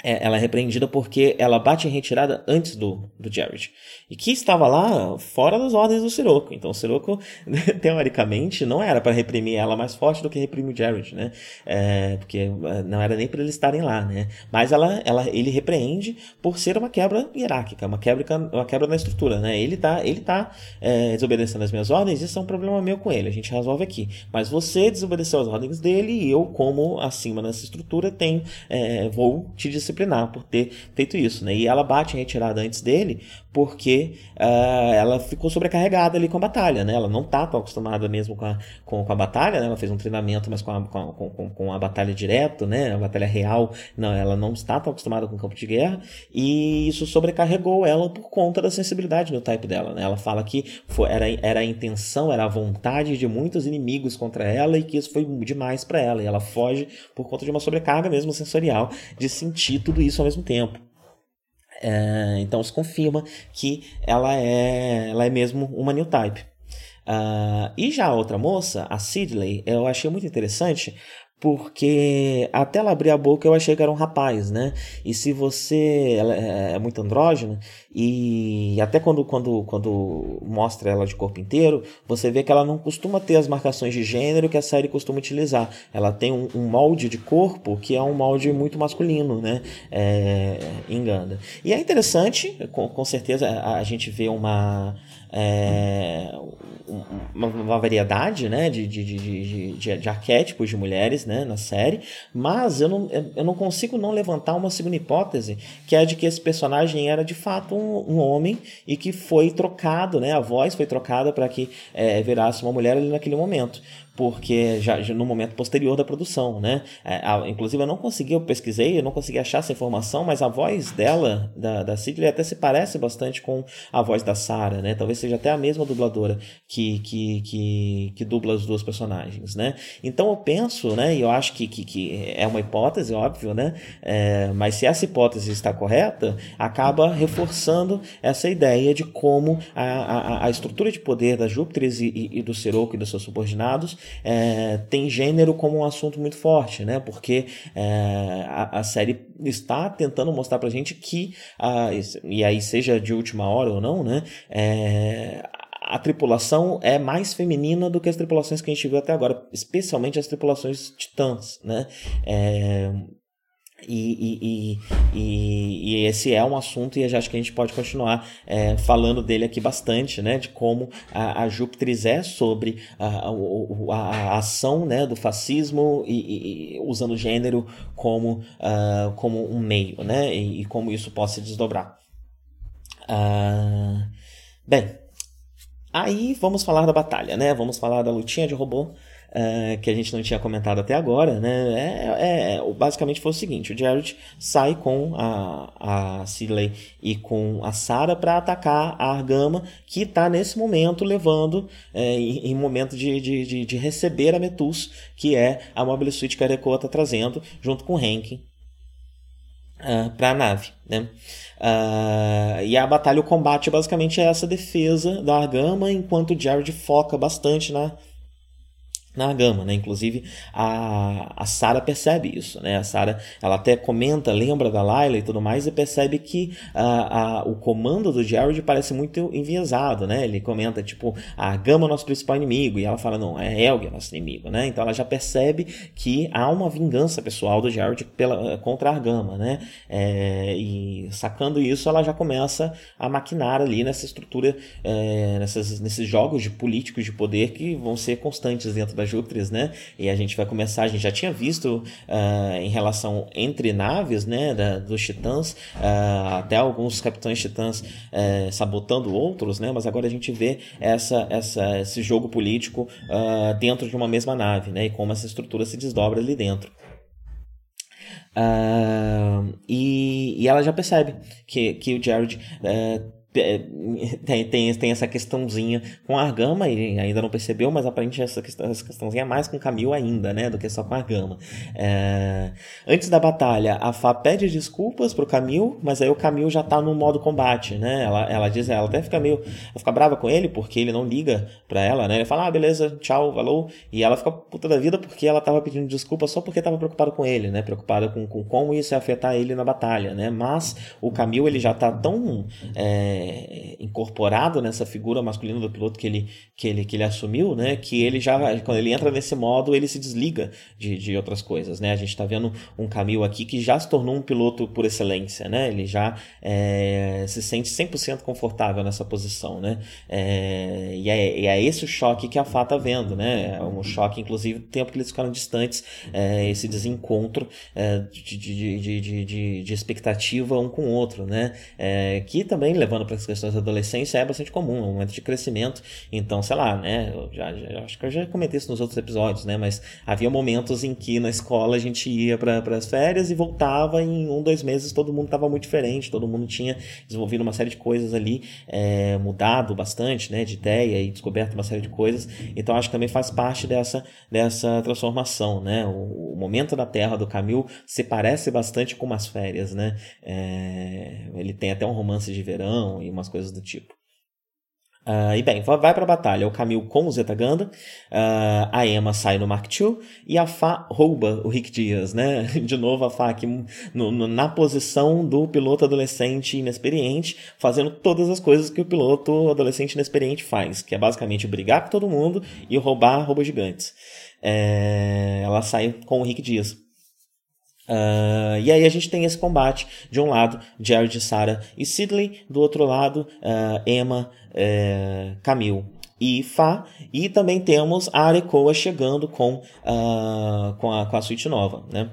é, ela é repreendida porque ela bate em retirada antes do, do Jared. E que estava lá fora das ordens do Siroco. Então o Siroco, [laughs] teoricamente, não era para reprimir ela mais forte do que reprimir o Jared, né? É, porque é, não era nem para eles estarem lá, né? Mas ela, ela, ele repreende por ser uma quebra hierárquica, uma quebra, uma quebra na estrutura, né? Ele tá, ele tá é, desobedecendo as minhas ordens, isso é um problema meu com ele, a gente resolve aqui. Mas você desobedeceu as ordens dele e eu, como acima nessa estrutura, tenho, é, vou te dizer disciplinar por ter feito isso, né? E ela bate em retirada antes dele porque uh, ela ficou sobrecarregada ali com a batalha, né? Ela não tá tão acostumada mesmo com a, com, com a batalha, né? Ela fez um treinamento, mas com a, com, com, com a batalha direto, né? A batalha real, não, ela não está tão acostumada com o campo de guerra e isso sobrecarregou ela por conta da sensibilidade no type dela, né? Ela fala que foi, era, era a intenção, era a vontade de muitos inimigos contra ela e que isso foi demais para ela e ela foge por conta de uma sobrecarga mesmo sensorial de sentir tudo isso ao mesmo tempo. É, então se confirma que ela é, ela é mesmo uma new type. Uh, e já a outra moça, a Sidley, eu achei muito interessante porque até ela abrir a boca eu achei que era um rapaz, né? E se você ela é, é muito andrógena e até quando, quando, quando mostra ela de corpo inteiro, você vê que ela não costuma ter as marcações de gênero que a série costuma utilizar. Ela tem um, um molde de corpo que é um molde muito masculino, né? É, em Ganda. E é interessante, com, com certeza a, a gente vê uma é, uma, uma, variedade né, de, de, de, de, de arquétipos de mulheres né, na série, mas eu não, eu não consigo não levantar uma segunda hipótese, que é de que esse personagem era de fato um, um homem e que foi trocado, né, a voz foi trocada para que é, virasse uma mulher ali naquele momento porque já, já, no momento posterior da produção, né? É, a, inclusive eu não consegui, eu pesquisei, eu não consegui achar essa informação, mas a voz dela, da, da Sidley, até se parece bastante com a voz da Sarah, né? Talvez seja até a mesma dubladora que, que, que, que dubla os dois personagens, né? Então eu penso, né? E eu acho que, que, que é uma hipótese, óbvio, né? É, mas se essa hipótese está correta, acaba reforçando essa ideia de como a, a, a estrutura de poder da Júpiter e, e, e do Siroco e dos seus subordinados é, tem gênero como um assunto muito forte, né? Porque é, a, a, série está tentando mostrar pra gente que, a, e aí seja de última hora ou não, né? É, a tripulação é mais feminina do que as tripulações que a gente viu até agora, especialmente as tripulações titãs, né? É, e, e, e, e, esse é um assunto e acho que a gente pode continuar é, falando dele aqui bastante, né? De como a, a Júpiter é sobre a, a, a, ação né, do fascismo e, usando o gênero como, uh, como um meio, né? E, como isso pode se desdobrar. Uh, bem, aí vamos falar da batalha, né? Vamos falar da lutinha de robô uh, que a gente não tinha comentado até agora, né? É, é, basicamente foi o seguinte: o Jared sai com a, a Sidley e com a Sarah para atacar a Argama, que está nesse momento levando, é, em, em, momento de, de, de, de, receber a Metus, que é a Mobile Suit que a Rekoa está trazendo, junto com o Henkin. Uh, para a nave, né? Uh, e a batalha, o combate basicamente é essa defesa da Argama, enquanto o Jared foca bastante na na gama, né? Inclusive a, a Sara percebe isso, né? A Sara ela até comenta, lembra da Layla e tudo mais e percebe que a, a, o comando do Jared parece muito enviesado, né? Ele comenta tipo a gama é nosso principal inimigo e ela fala não é Helg é nosso inimigo, né? Então ela já percebe que há uma vingança pessoal do Jared pela, contra a gama, né? É, e sacando isso ela já começa a maquinar ali nessa estrutura, é, nessas, nesses jogos de políticos de poder que vão ser constantes dentro da Júpiter, né? E a gente vai começar, a gente já tinha visto uh, em relação entre naves, né, da, dos titãs, uh, até alguns capitães titãs uh, sabotando outros, né? Mas agora a gente vê essa, essa, esse jogo político dentro de uma mesma nave, né? E como essa estrutura se desdobra ali dentro. Uh, e, e, ela já percebe que, que o Jared uh, tem, tem, tem essa questãozinha com a Argama, e ainda não percebeu, mas aparentemente essa, questão, essa questãozinha é mais com Camil ainda, né, do que só com a Argama. É... Antes da batalha, a Fá pede desculpas pro Camil, mas aí o Camil já tá no modo combate, né, ela, ela diz, ela até fica meio, ela fica brava com ele, porque ele não liga pra ela, né, ele fala, ah, beleza, tchau, falou, e ela fica puta da vida porque ela tava pedindo desculpa só porque tava preocupada com ele, né, preocupada com, com como isso ia afetar ele na batalha, né, mas o Camil, ele já tá tão... É é, incorporado nessa figura masculina do piloto que ele, que ele, que ele assumiu, né? Que ele já, quando ele entra nesse modo, ele se desliga de, de outras coisas, né? A gente está vendo um Camil aqui que já se tornou um piloto por excelência, né? Ele já é, se sente 100% confortável nessa posição, né? É, e, é, e é esse o choque que a Fá tá vendo, né? É um choque, inclusive, do tempo que eles ficaram distantes, é, esse desencontro é, de, de, de, de, de, expectativa um com o outro, né? É, que também, levando para as questões da adolescência, é bastante comum, é um momento de crescimento. Então, sei lá, né? Já, já, acho que eu já comentei isso nos outros episódios, né? Mas havia momentos em que na escola a gente ia para as férias e voltava em um, dois meses todo mundo estava muito diferente, todo mundo tinha desenvolvido uma série de coisas ali, é, mudado bastante, né? De ideia e descoberto uma série de coisas. Então, acho que também faz parte dessa, dessa transformação, né? O, o momento da Terra do Camil se parece bastante com umas férias, né? É, ele tem até um romance de verão e umas coisas do tipo. Uh, e bem, vai para a batalha o Camil com o Zetaganda, uh, a Emma sai no Mark II e a Fá rouba o Rick Dias, né? [laughs] De novo a Fá aqui no, no, na posição do piloto adolescente inexperiente, fazendo todas as coisas que o piloto adolescente inexperiente faz, que é basicamente brigar com todo mundo e roubar robôs gigantes. É, ela sai com o Rick Dias. Uh, e aí a gente tem esse combate de um lado Jared, Sarah e Sidley, do outro lado uh, Emma, uh, Camille e Fá, e também temos a Arekoa chegando com, uh, com, a, com a suíte nova. Né?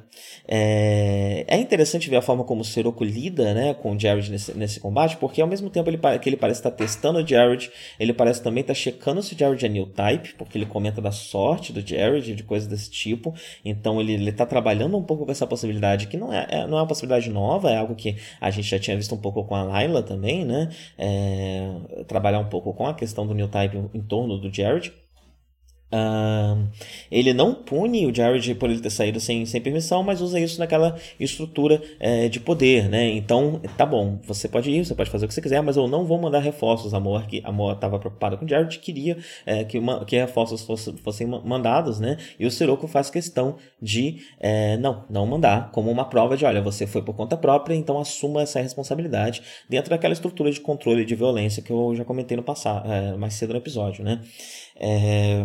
É, é interessante ver a forma como o Seroku lida né, com o Jared nesse, nesse combate, porque ao mesmo tempo ele, que ele parece estar testando o Jared, ele parece também estar checando se o Jared é new type, porque ele comenta da sorte do Jared, de coisas desse tipo. Então ele está trabalhando um pouco com essa possibilidade, que não é, é, não é uma possibilidade nova, é algo que a gente já tinha visto um pouco com a Layla também, né? É, trabalhar um pouco com a questão do new type em torno do Jared. Uh, ele não pune o Jared por ele ter saído sem, sem permissão, mas usa isso naquela estrutura é, de poder, né? Então, tá bom, você pode ir, você pode fazer o que você quiser, mas eu não vou mandar reforços. A Moa, que a Moa estava preocupada com o Jared, queria é, que, uma, que reforços fosse, fossem mandados, né? E o Sirocco faz questão de é, não, não mandar, como uma prova de, olha, você foi por conta própria, então assuma essa responsabilidade dentro daquela estrutura de controle de violência que eu já comentei no passado, mais cedo no episódio, né? É,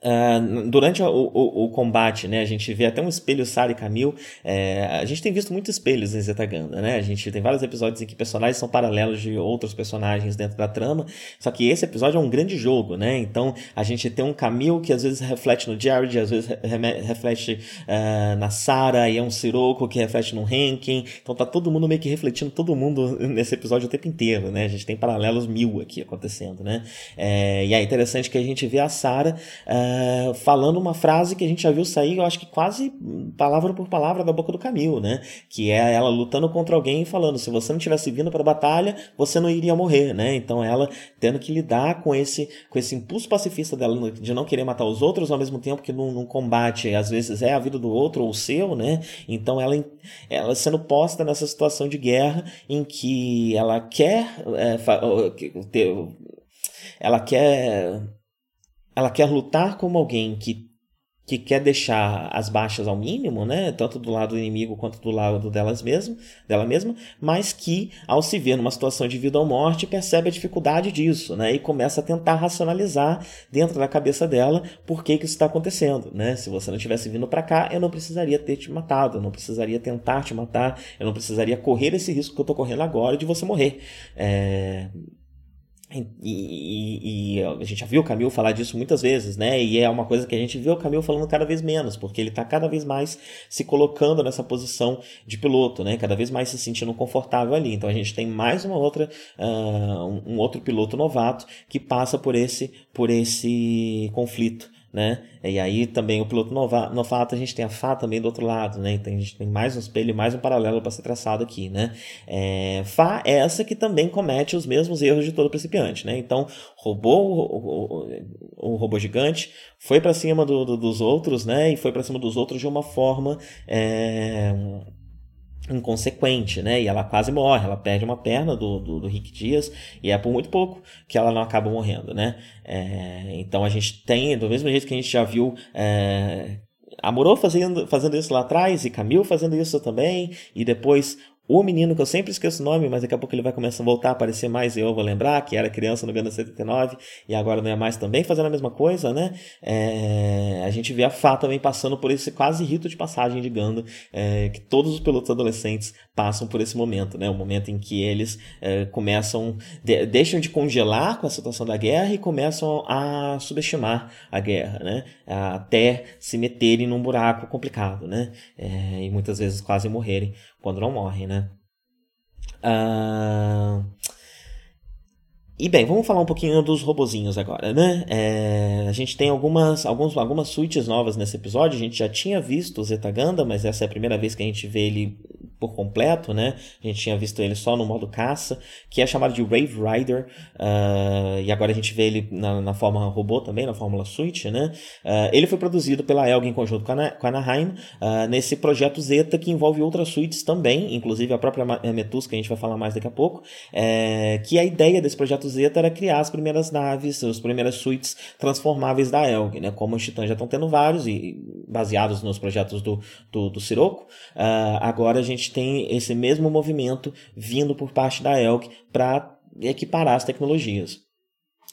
Uh, durante o, o, o, combate, né, a gente vê até um espelho Sara e Camille. É, a gente tem visto muitos espelhos em Zetaganda, né? A gente tem vários episódios em que personagens são paralelos de outros personagens dentro da trama. Só que esse episódio é um grande jogo, né? Então a gente tem um Camille que às vezes reflete no Jared, às vezes reflete uh, na Sara, e é um Sirocco que reflete no Henkin. Então tá todo mundo meio que refletindo todo mundo nesse episódio o tempo inteiro, né? A gente tem paralelos mil aqui acontecendo, né? É, e é interessante que a gente vê a Sara. Uh, eh, falando uma frase que a gente já viu sair, eu acho que quase palavra por palavra da boca do Camil, né? Que é ela lutando contra alguém e falando: se você não tivesse vindo para a batalha, você não iria morrer, né? Então ela tendo que lidar com esse, com esse impulso pacifista dela de não querer matar os outros, ao mesmo tempo que num, num combate às vezes é a vida do outro ou o seu, né? Então ela, ela sendo posta nessa situação de guerra em que ela quer é, ela quer ela quer lutar como alguém que, que quer deixar as baixas ao mínimo, né? Tanto do lado do inimigo quanto do lado delas mesmo, dela mesma, mas que, ao se ver numa situação de vida ou morte, percebe a dificuldade disso, né? E começa a tentar racionalizar dentro da cabeça dela por que, que isso está acontecendo, né? Se você não tivesse vindo para cá, eu não precisaria ter te matado, eu não precisaria tentar te matar, eu não precisaria correr esse risco que eu estou correndo agora de você morrer. É, e, e, e, a gente já viu o Camilo falar disso muitas vezes, né? E é uma coisa que a gente vê o Camilo falando cada vez menos, porque ele está cada vez mais se colocando nessa posição de piloto, né? Cada vez mais se sentindo confortável ali. Então a gente tem mais uma outra, uh, um outro piloto novato que passa por esse, por esse conflito né? E aí também o piloto novato, a gente tem a Fá também do outro lado, né? Então a gente tem mais um espelho, mais um paralelo para ser traçado aqui, né? É, Fá é essa que também comete os mesmos erros de todo principiante, né? Então roubou o, o, o robô gigante, foi para cima do, do, dos outros, né? E foi para cima dos outros de uma forma é, inconsequente, né? E ela quase morre, ela perde uma perna do, do, do, Rick Dias e é por muito pouco que ela não acaba morrendo, né? É, então a gente tem, do mesmo jeito que a gente já viu é, Amorô fazendo, fazendo isso lá atrás e Camille fazendo isso também, e depois o menino, que eu sempre esqueço o nome, mas daqui a pouco ele vai começar a voltar a aparecer mais e eu vou lembrar, que era criança no Gundam 79 e agora não é mais também, fazendo a mesma coisa, né? É, a gente vê a Fá também passando por esse quase rito de passagem de Gundam, é, que todos os pilotos adolescentes passam por esse momento, né? O momento em que eles é, começam, de, deixam de congelar com a situação da guerra e começam a subestimar a guerra, né? Até se meterem num buraco complicado, né? É, e muitas vezes quase morrerem quando não morrem, né? E bem, vamos falar um pouquinho dos robozinhos agora, né? É, a gente tem algumas, alguns, algumas suítes novas nesse episódio. A gente já tinha visto o Zeta Ganda, mas essa é a primeira vez que a gente vê ele por completo, né? A gente tinha visto ele só no modo caça, que é chamado de Wave Rider, uh, e agora a gente vê ele na, na forma robô também, na Fórmula Suite, né? Uh, ele foi produzido pela Elg em conjunto com a, com a Anaheim, uh, nesse projeto Zeta, que envolve outras suítes também, inclusive a própria Metus, que a gente vai falar mais daqui a pouco, é, que a ideia desse projeto Zeta era criar as primeiras naves, as primeiras suítes transformáveis da Elg, né? Como os Titãs já estão tendo vários, e baseados nos projetos do, do, do Sirocco, agora a gente tem esse mesmo movimento vindo por parte da Elk para equiparar as tecnologias.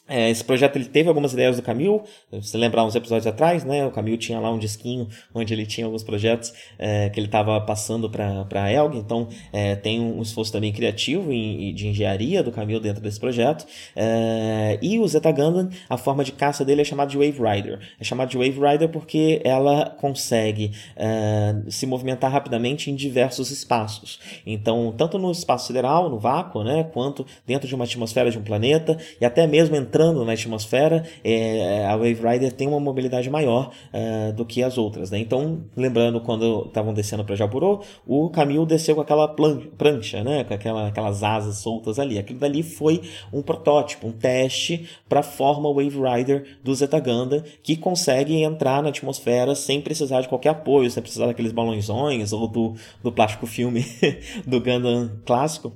É, esse projeto ele teve algumas ideias do Camil, se lembrar uns episódios atrás, né? O Camil tinha lá um disquinho onde ele tinha alguns projetos é, que ele estava passando para a Elg, então é, tem um esforço também criativo e, de engenharia do Camil dentro desse projeto. É, e o Zeta Gundam, a forma de caça dele é chamada de Wave Rider. É chamada de Wave Rider porque ela consegue é, se movimentar rapidamente em diversos espaços. Então, tanto no espaço sideral, no vácuo, né? Quanto dentro de uma atmosfera de um planeta e até mesmo entrando entrando na atmosfera, é, a Wave Rider tem uma mobilidade maior é, do que as outras. Né? Então, lembrando quando estavam descendo para Japurô, o Camil desceu com aquela prancha, né? com aquela, aquelas asas soltas ali. Aquilo dali foi um protótipo, um teste para a forma Wave Rider do Zeta Ganda, que consegue entrar na atmosfera sem precisar de qualquer apoio, sem precisar daqueles balãozões ou do, do plástico filme [laughs] do Gundam clássico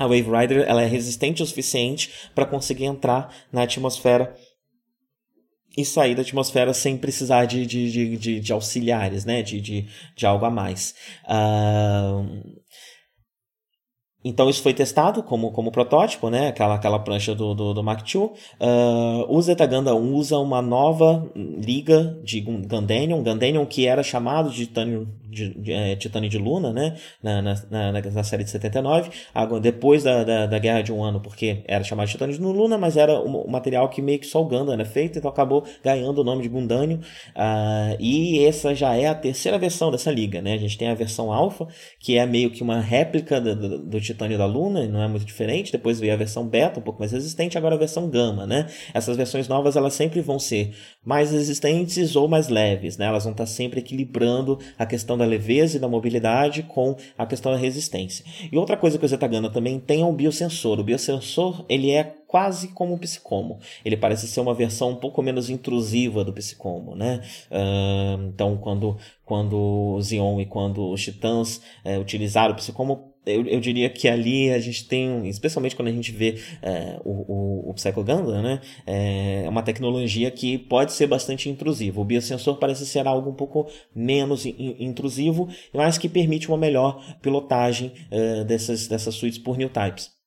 a Wave Rider ela é resistente o suficiente para conseguir entrar na atmosfera e sair da atmosfera sem precisar de, de, de, de, de auxiliares, né? de, de, de algo a mais. Uh, então isso foi testado como, como protótipo, né? Aquela, aquela prancha do, do, do Mach 2. Uh, o Zetaganda usa uma nova liga de Gandanion, Gandanion que era chamado de titânio de, de, é, de Luna, né? Na, na, na, na, série de 79. Depois da, da, da, Guerra de um Ano, porque era chamado de Titânio de Luna, mas era um material que meio que só o Gundam era feito, então acabou ganhando o nome de Gundânio. Uh, e essa já é a terceira versão dessa liga, né? A gente tem a versão Alpha, que é meio que uma réplica do, do, do Titânio da Luna, não é muito diferente. Depois veio a versão Beta, um pouco mais resistente, agora a versão Gama, né? Essas versões novas, elas sempre vão ser mais resistentes ou mais leves, né? Elas vão estar sempre equilibrando a questão da leveza e da mobilidade com a questão da resistência. E outra coisa que o Zetagana também tem é o biosensor. O biosensor ele é quase como o psicomo. Ele parece ser uma versão um pouco menos intrusiva do psicomo, né? Uh, então, quando, quando Zion e quando os titãs é, utilizaram o psicomo, eu, eu, diria que ali a gente tem, especialmente quando a gente vê é, o, o, o Psycho Gundam, né, é uma tecnologia que pode ser bastante intrusiva. O biosensor parece ser algo um pouco menos in, intrusivo, mas que permite uma melhor pilotagem é, dessas, dessas suítes por new types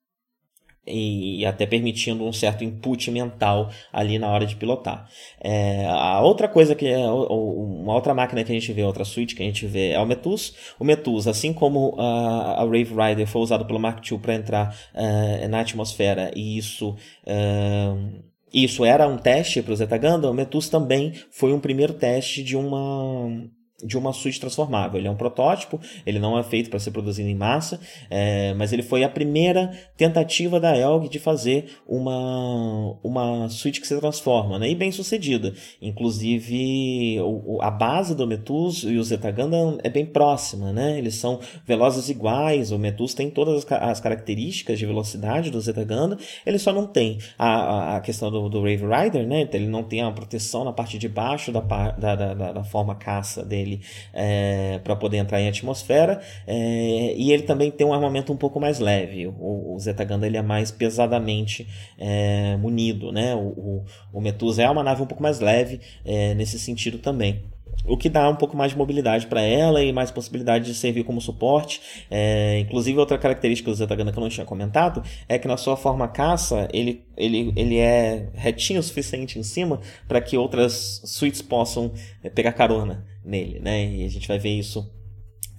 e até permitindo um certo input mental ali na hora de pilotar. É, a outra coisa que é uma outra máquina que a gente vê, outra suite que a gente vê é o Metus. O Metus, assim como a, a Rave Rider foi usado pelo Mark II para entrar uh, na atmosfera e isso uh, isso era um teste para o Zeta Gundam, o Metus também foi um primeiro teste de uma de uma suíte transformável. Ele é um protótipo, ele não é feito para ser produzido em massa, é, mas ele foi a primeira tentativa da Elg de fazer uma, uma suíte que se transforma, né? e bem sucedida. Inclusive, o, a base do Metus e o Zeta Gundam é bem próxima, né? eles são velozes iguais, o Metus tem todas as, as características de velocidade do Zeta Gundam, ele só não tem a, a questão do, do Rave Rider, né? ele não tem a proteção na parte de baixo da, da, da, da forma caça dele dele é, para poder entrar em atmosfera. É, e ele também tem um armamento um pouco mais leve. O, o Zeta Ganda ele é mais pesadamente é, munido. Né? O, o, o Medusa é uma nave um pouco mais leve é, nesse sentido também. O que dá um pouco mais de mobilidade para ela e mais possibilidade de servir como suporte. É, inclusive, outra característica do Zetaganda que eu não tinha comentado é que na sua forma caça ele, ele, ele é retinho o suficiente em cima para que outras suítes possam é, pegar carona nele, né? E a gente vai ver isso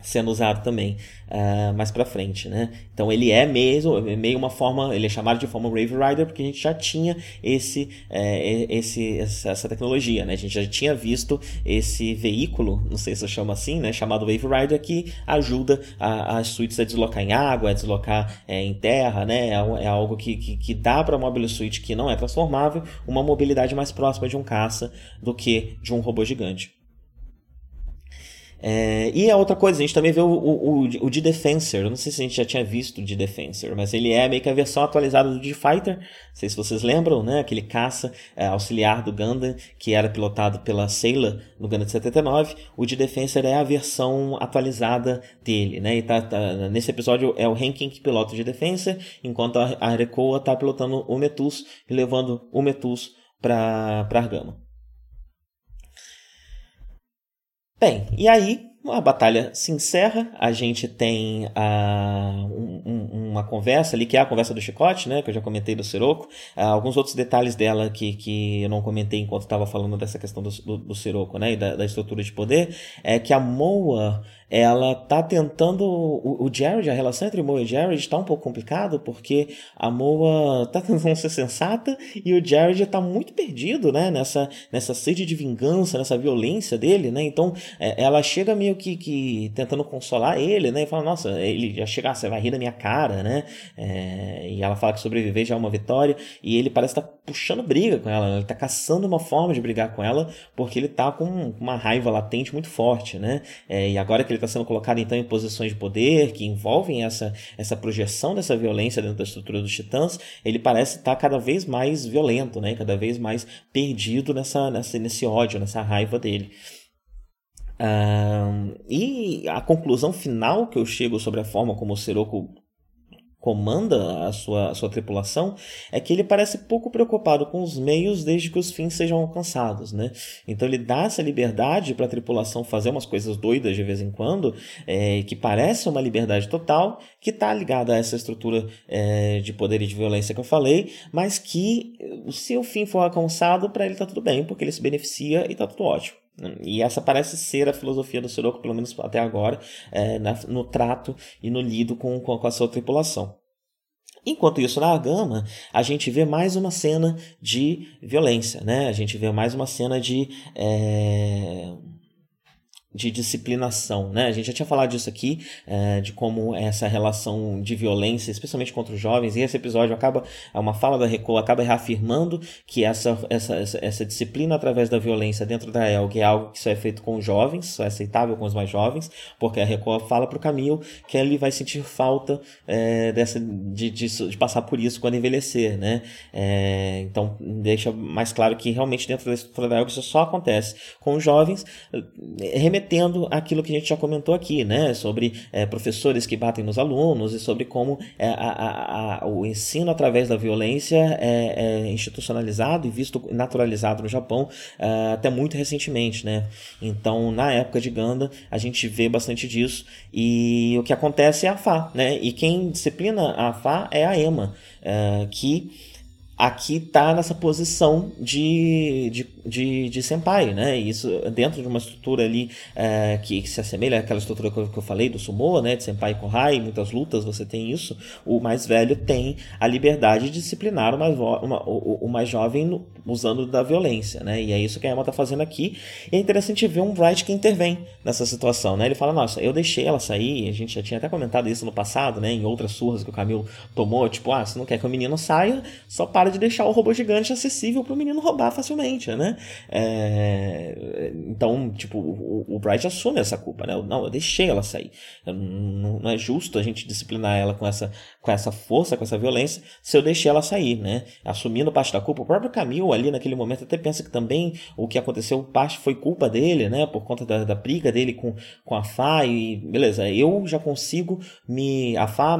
sendo usado também uh, mais para frente, né? Então ele é mesmo meio uma forma, ele é chamado de forma Wave Rider porque a gente já tinha esse, é, esse essa tecnologia, né? A gente já tinha visto esse veículo, não sei se eu chamo assim, né? Chamado Wave Rider que ajuda as suítes a deslocar em água, a deslocar é, em terra, né? É, é algo que, que, que dá para uma mobile suite que não é transformável uma mobilidade mais próxima de um caça do que de um robô gigante. É, e a outra coisa, a gente também vê o, o, o, de Defensor. Eu não sei se a gente já tinha visto o de Defensor, mas ele é meio que a versão atualizada do D-Fighter. Não sei se vocês lembram, né? Aquele caça é, auxiliar do Gundam, que era pilotado pela Sailor no Gundam de 79. O de Defensor é a versão atualizada dele, né? E tá, tá, nesse episódio é o Ranking que pilota o de Defensor, enquanto a, a Rekoa tá pilotando o Metus e levando o Metus para Argama. Bem, e aí a batalha se encerra, a gente tem uh, um, um, uma conversa ali, que é a conversa do chicote, né, que eu já comentei do Siroco, uh, alguns outros detalhes dela que, que eu não comentei enquanto estava falando dessa questão do, do, do Siroco, né, e da, da, estrutura de poder, é que a Moa, ela tá tentando, o, o Jared, a relação entre Moa e Jared está um pouco complicado, porque a Moa tá tentando [laughs] ser sensata e o Jared está muito perdido, né, nessa, nessa sede de vingança, nessa violência dele, né, então é, ela chega meio que, que tentando consolar ele, né? E fala, nossa, ele já chega, ah, você vai rir da minha cara, né? É, e ela fala que sobreviver já é uma vitória. E ele parece estar tá puxando briga com ela, ele tá caçando uma forma de brigar com ela, porque ele tá com uma raiva latente muito forte, né? É, e agora que ele está sendo colocado então em posições de poder que envolvem essa, essa projeção dessa violência dentro da estrutura dos titãs, ele parece estar tá cada vez mais violento, né? Cada vez mais perdido nessa, nessa, nesse ódio, nessa raiva dele. Um, e a conclusão final que eu chego sobre a forma como o Sirocco comanda a sua, a sua tripulação é que ele parece pouco preocupado com os meios desde que os fins sejam alcançados, né? Então ele dá essa liberdade para a tripulação fazer umas coisas doidas de vez em quando, é, que parece uma liberdade total, que está ligada a essa estrutura é, de poder e de violência que eu falei, mas que se o fim for alcançado, para ele está tudo bem, porque ele se beneficia e está tudo ótimo. E essa parece ser a filosofia do Sirocco, pelo menos até agora, é, na, no trato e no lido com, com, com a sua tripulação. Enquanto isso, na Gama, a gente vê mais uma cena de violência, né? A gente vê mais uma cena de. É de disciplinação, né? A gente já tinha falado disso aqui, é, de como essa relação de violência, especialmente contra os jovens, e esse episódio acaba, é uma fala da Reco acaba reafirmando que essa, essa, essa, essa, disciplina através da violência dentro da ELG é algo que só é feito com os jovens, só é aceitável com os mais jovens, porque a Reco fala para o Camilo que ele vai sentir falta é, dessa, de, de, de, passar por isso quando envelhecer, né? É, então, deixa mais claro que realmente dentro da estrutura da ELG isso só acontece com os jovens, remetendo remetendo aquilo que a gente já comentou aqui, né? Sobre é, professores que batem nos alunos e sobre como é, a, a, a, o ensino através da violência é, é institucionalizado e visto naturalizado no Japão é, até muito recentemente, né? Então, na época de Ganda, a gente vê bastante disso e o que acontece é a FA, né? E quem disciplina a FA é a EMA, é, que aqui está nessa posição de, de, de, de senpai, né? Isso dentro de uma estrutura ali é, que, que, se assemelha àquela estrutura que eu, que eu, falei do sumo, né? De senpai e kohai, muitas lutas você tem isso. O mais velho tem a liberdade de disciplinar o mais, uma, o, o, mais jovem usando da violência, né? E é isso que a Emma está fazendo aqui. E é interessante ver um Bright que intervém nessa situação, né? Ele fala, nossa, eu deixei ela sair, a gente já tinha até comentado isso no passado, né? Em outras surras que o Camilo tomou, tipo, ah, você não quer que o menino saia, só para de deixar o robô gigante acessível para o menino roubar facilmente, né? É... Então, tipo, o, Bright assume essa culpa, né? Não, eu deixei ela sair. Não, não, é justo a gente disciplinar ela com essa, com essa força, com essa violência, se eu deixei ela sair, né? Assumindo parte da culpa. O próprio Camil ali naquele momento até pensa que também o que aconteceu parte foi culpa dele, né? Por conta da, da briga dele com, com a Fá e beleza, eu já consigo me... A Fá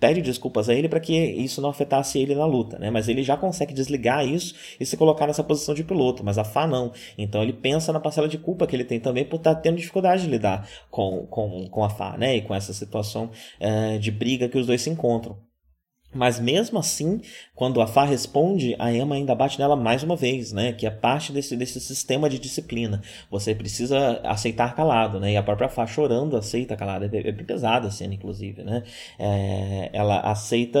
pede desculpas a ele para que isso não afetasse ele na luta, né? Mas ele já consegue desligar isso e se colocar nessa posição de piloto, mas a Fá não. Então ele pensa na parcela de culpa que ele tem também por estar tá tendo dificuldade de lidar com, com, com a Fá, né? E com essa situação é, de briga que os dois se encontram. Mas mesmo assim, quando a Fá responde, a Emma ainda bate nela mais uma vez, né? Que é parte desse, desse sistema de disciplina. Você precisa aceitar calado, né? E a própria Fá chorando aceita calado. É, é bem pesada a cena, inclusive, né? É, ela aceita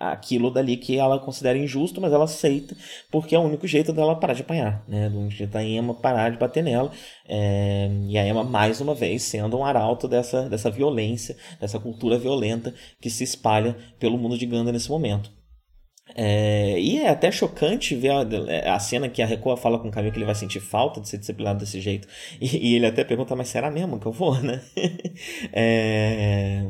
aquilo dali que ela considera injusto, mas ela aceita porque é o único jeito dela parar de apanhar, né? Do único jeito da Emma parar de bater nela. É, e a Emma, mais uma vez, sendo um arauto dessa, dessa violência, dessa cultura violenta que se espalha pelo mundo de Ganda nesse momento. É, e é até chocante ver a, a, cena que a Rekoa fala com o Camille que ele vai sentir falta de ser disciplinado desse jeito. E, e ele até pergunta, mas será mesmo que eu vou, né? [laughs] é,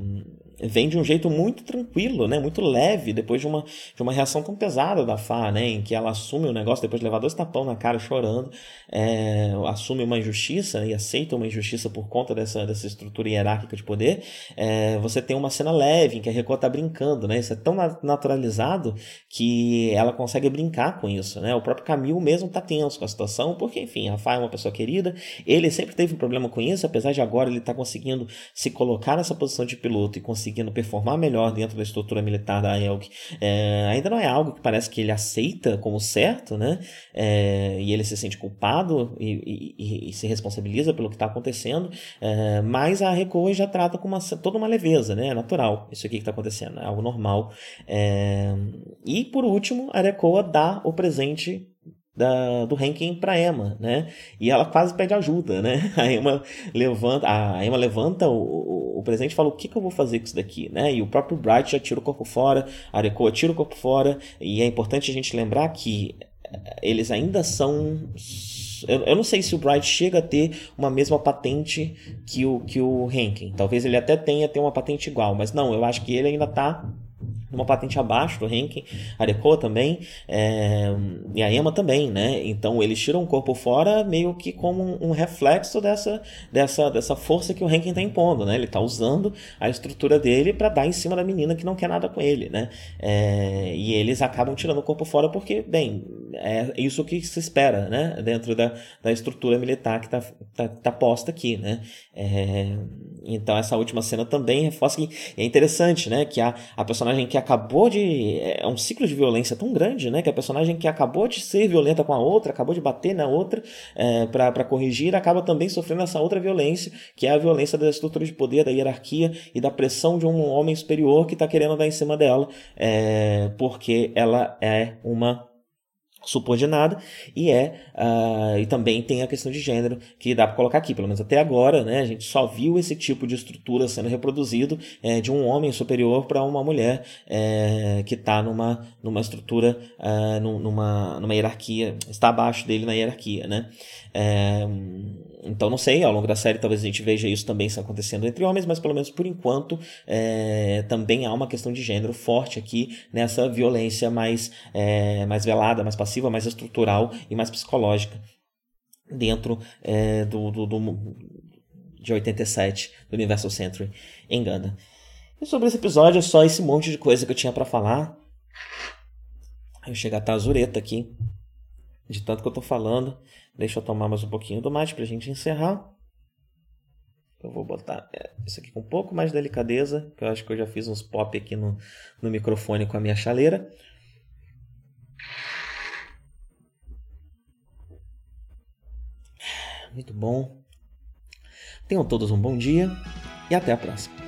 vem de um jeito muito tranquilo, né? Muito leve, depois de uma, de uma reação tão pesada da Fá, né? Em que ela assume o negócio depois de levar dois tapão na cara chorando, é, assume uma injustiça e aceita uma injustiça por conta dessa, dessa estrutura hierárquica de poder. É, você tem uma cena leve em que a Record tá brincando, né? Isso é tão naturalizado que ela consegue brincar com isso, né? O próprio Camil mesmo tá tenso com a situação, porque, enfim, a Fá é uma pessoa querida, ele sempre teve um problema com isso, apesar de agora ele tá conseguindo se colocar nessa posição de piloto e conseguir conseguindo performar melhor dentro da estrutura militar da AELG, é, ainda não é algo que parece que ele aceita como certo, né? É, e ele se sente culpado e, e, e se responsabiliza pelo que está acontecendo, é, mas a Recoa já trata com uma, toda uma leveza, né? É natural isso aqui que está acontecendo, é algo normal. É, e por último, a Recoa dá o presente da, do ranking para Emma, né? E ela quase pede ajuda, né? [laughs] A Emma levanta, a Emma levanta o, o, presente e fala o que, que eu vou fazer com isso daqui, né? E o próprio Bright já tira o corpo fora, a Arekoa tira o corpo fora e é importante a gente lembrar que eh, eles ainda são eu, não sei se o Bright chega a ter uma mesma patente que o que o Rankin. Talvez ele até tenha ter uma patente igual, mas não, eu acho que ele ainda está uma patente abaixo do ranking, a também, é, e a Emma também, né? Então eles tiram o corpo fora meio que como um, reflexo dessa, dessa, dessa força que o ranking está impondo, né? Ele está usando a estrutura dele para dar em cima da menina que não quer nada com ele, né? É, e eles acabam tirando o corpo fora porque, bem, é isso que se espera, né? Dentro da, da estrutura militar que está tá, tá posta aqui, né? É, então essa última cena também reforça que é interessante, né? Que a, a personagem que acabou de. É um ciclo de violência tão grande, né? Que a personagem que acabou de ser violenta com a outra, acabou de bater na outra é, para corrigir, acaba também sofrendo essa outra violência, que é a violência da estrutura de poder, da hierarquia e da pressão de um homem superior que está querendo dar em cima dela, é, porque ela é uma subordinada e é uh, e também tem a questão de gênero que dá para colocar aqui. Pelo menos até agora né a gente só viu esse tipo de estrutura sendo reproduzido é, de um homem superior para uma mulher é, que está numa numa estrutura uh, numa numa hierarquia está abaixo dele na hierarquia né é, então não sei, ao longo da série talvez a gente veja isso também acontecendo entre homens, mas pelo menos por enquanto é, também há uma questão de gênero forte aqui nessa violência mais, é, mais velada, mais passiva, mais estrutural e mais psicológica dentro é, do, do, do, de 87 do Universal Century em Ganda. E sobre esse episódio é só esse monte de coisa que eu tinha para falar. Eu chego a estar azureta aqui de tanto que eu tô falando. Deixa eu tomar mais um pouquinho do mate pra gente encerrar. Eu vou botar é, isso aqui com um pouco mais de delicadeza, que eu acho que eu já fiz uns pop aqui no, no microfone com a minha chaleira. Muito bom. Tenham todos um bom dia e até a próxima.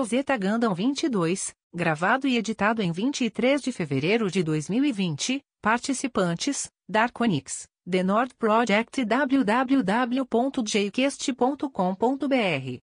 Café com o Zeta Gundam 22, gravado e editado em 23 de fevereiro de 2020. Participantes: Darkonix, The Nord Project e www.jquest.com.br.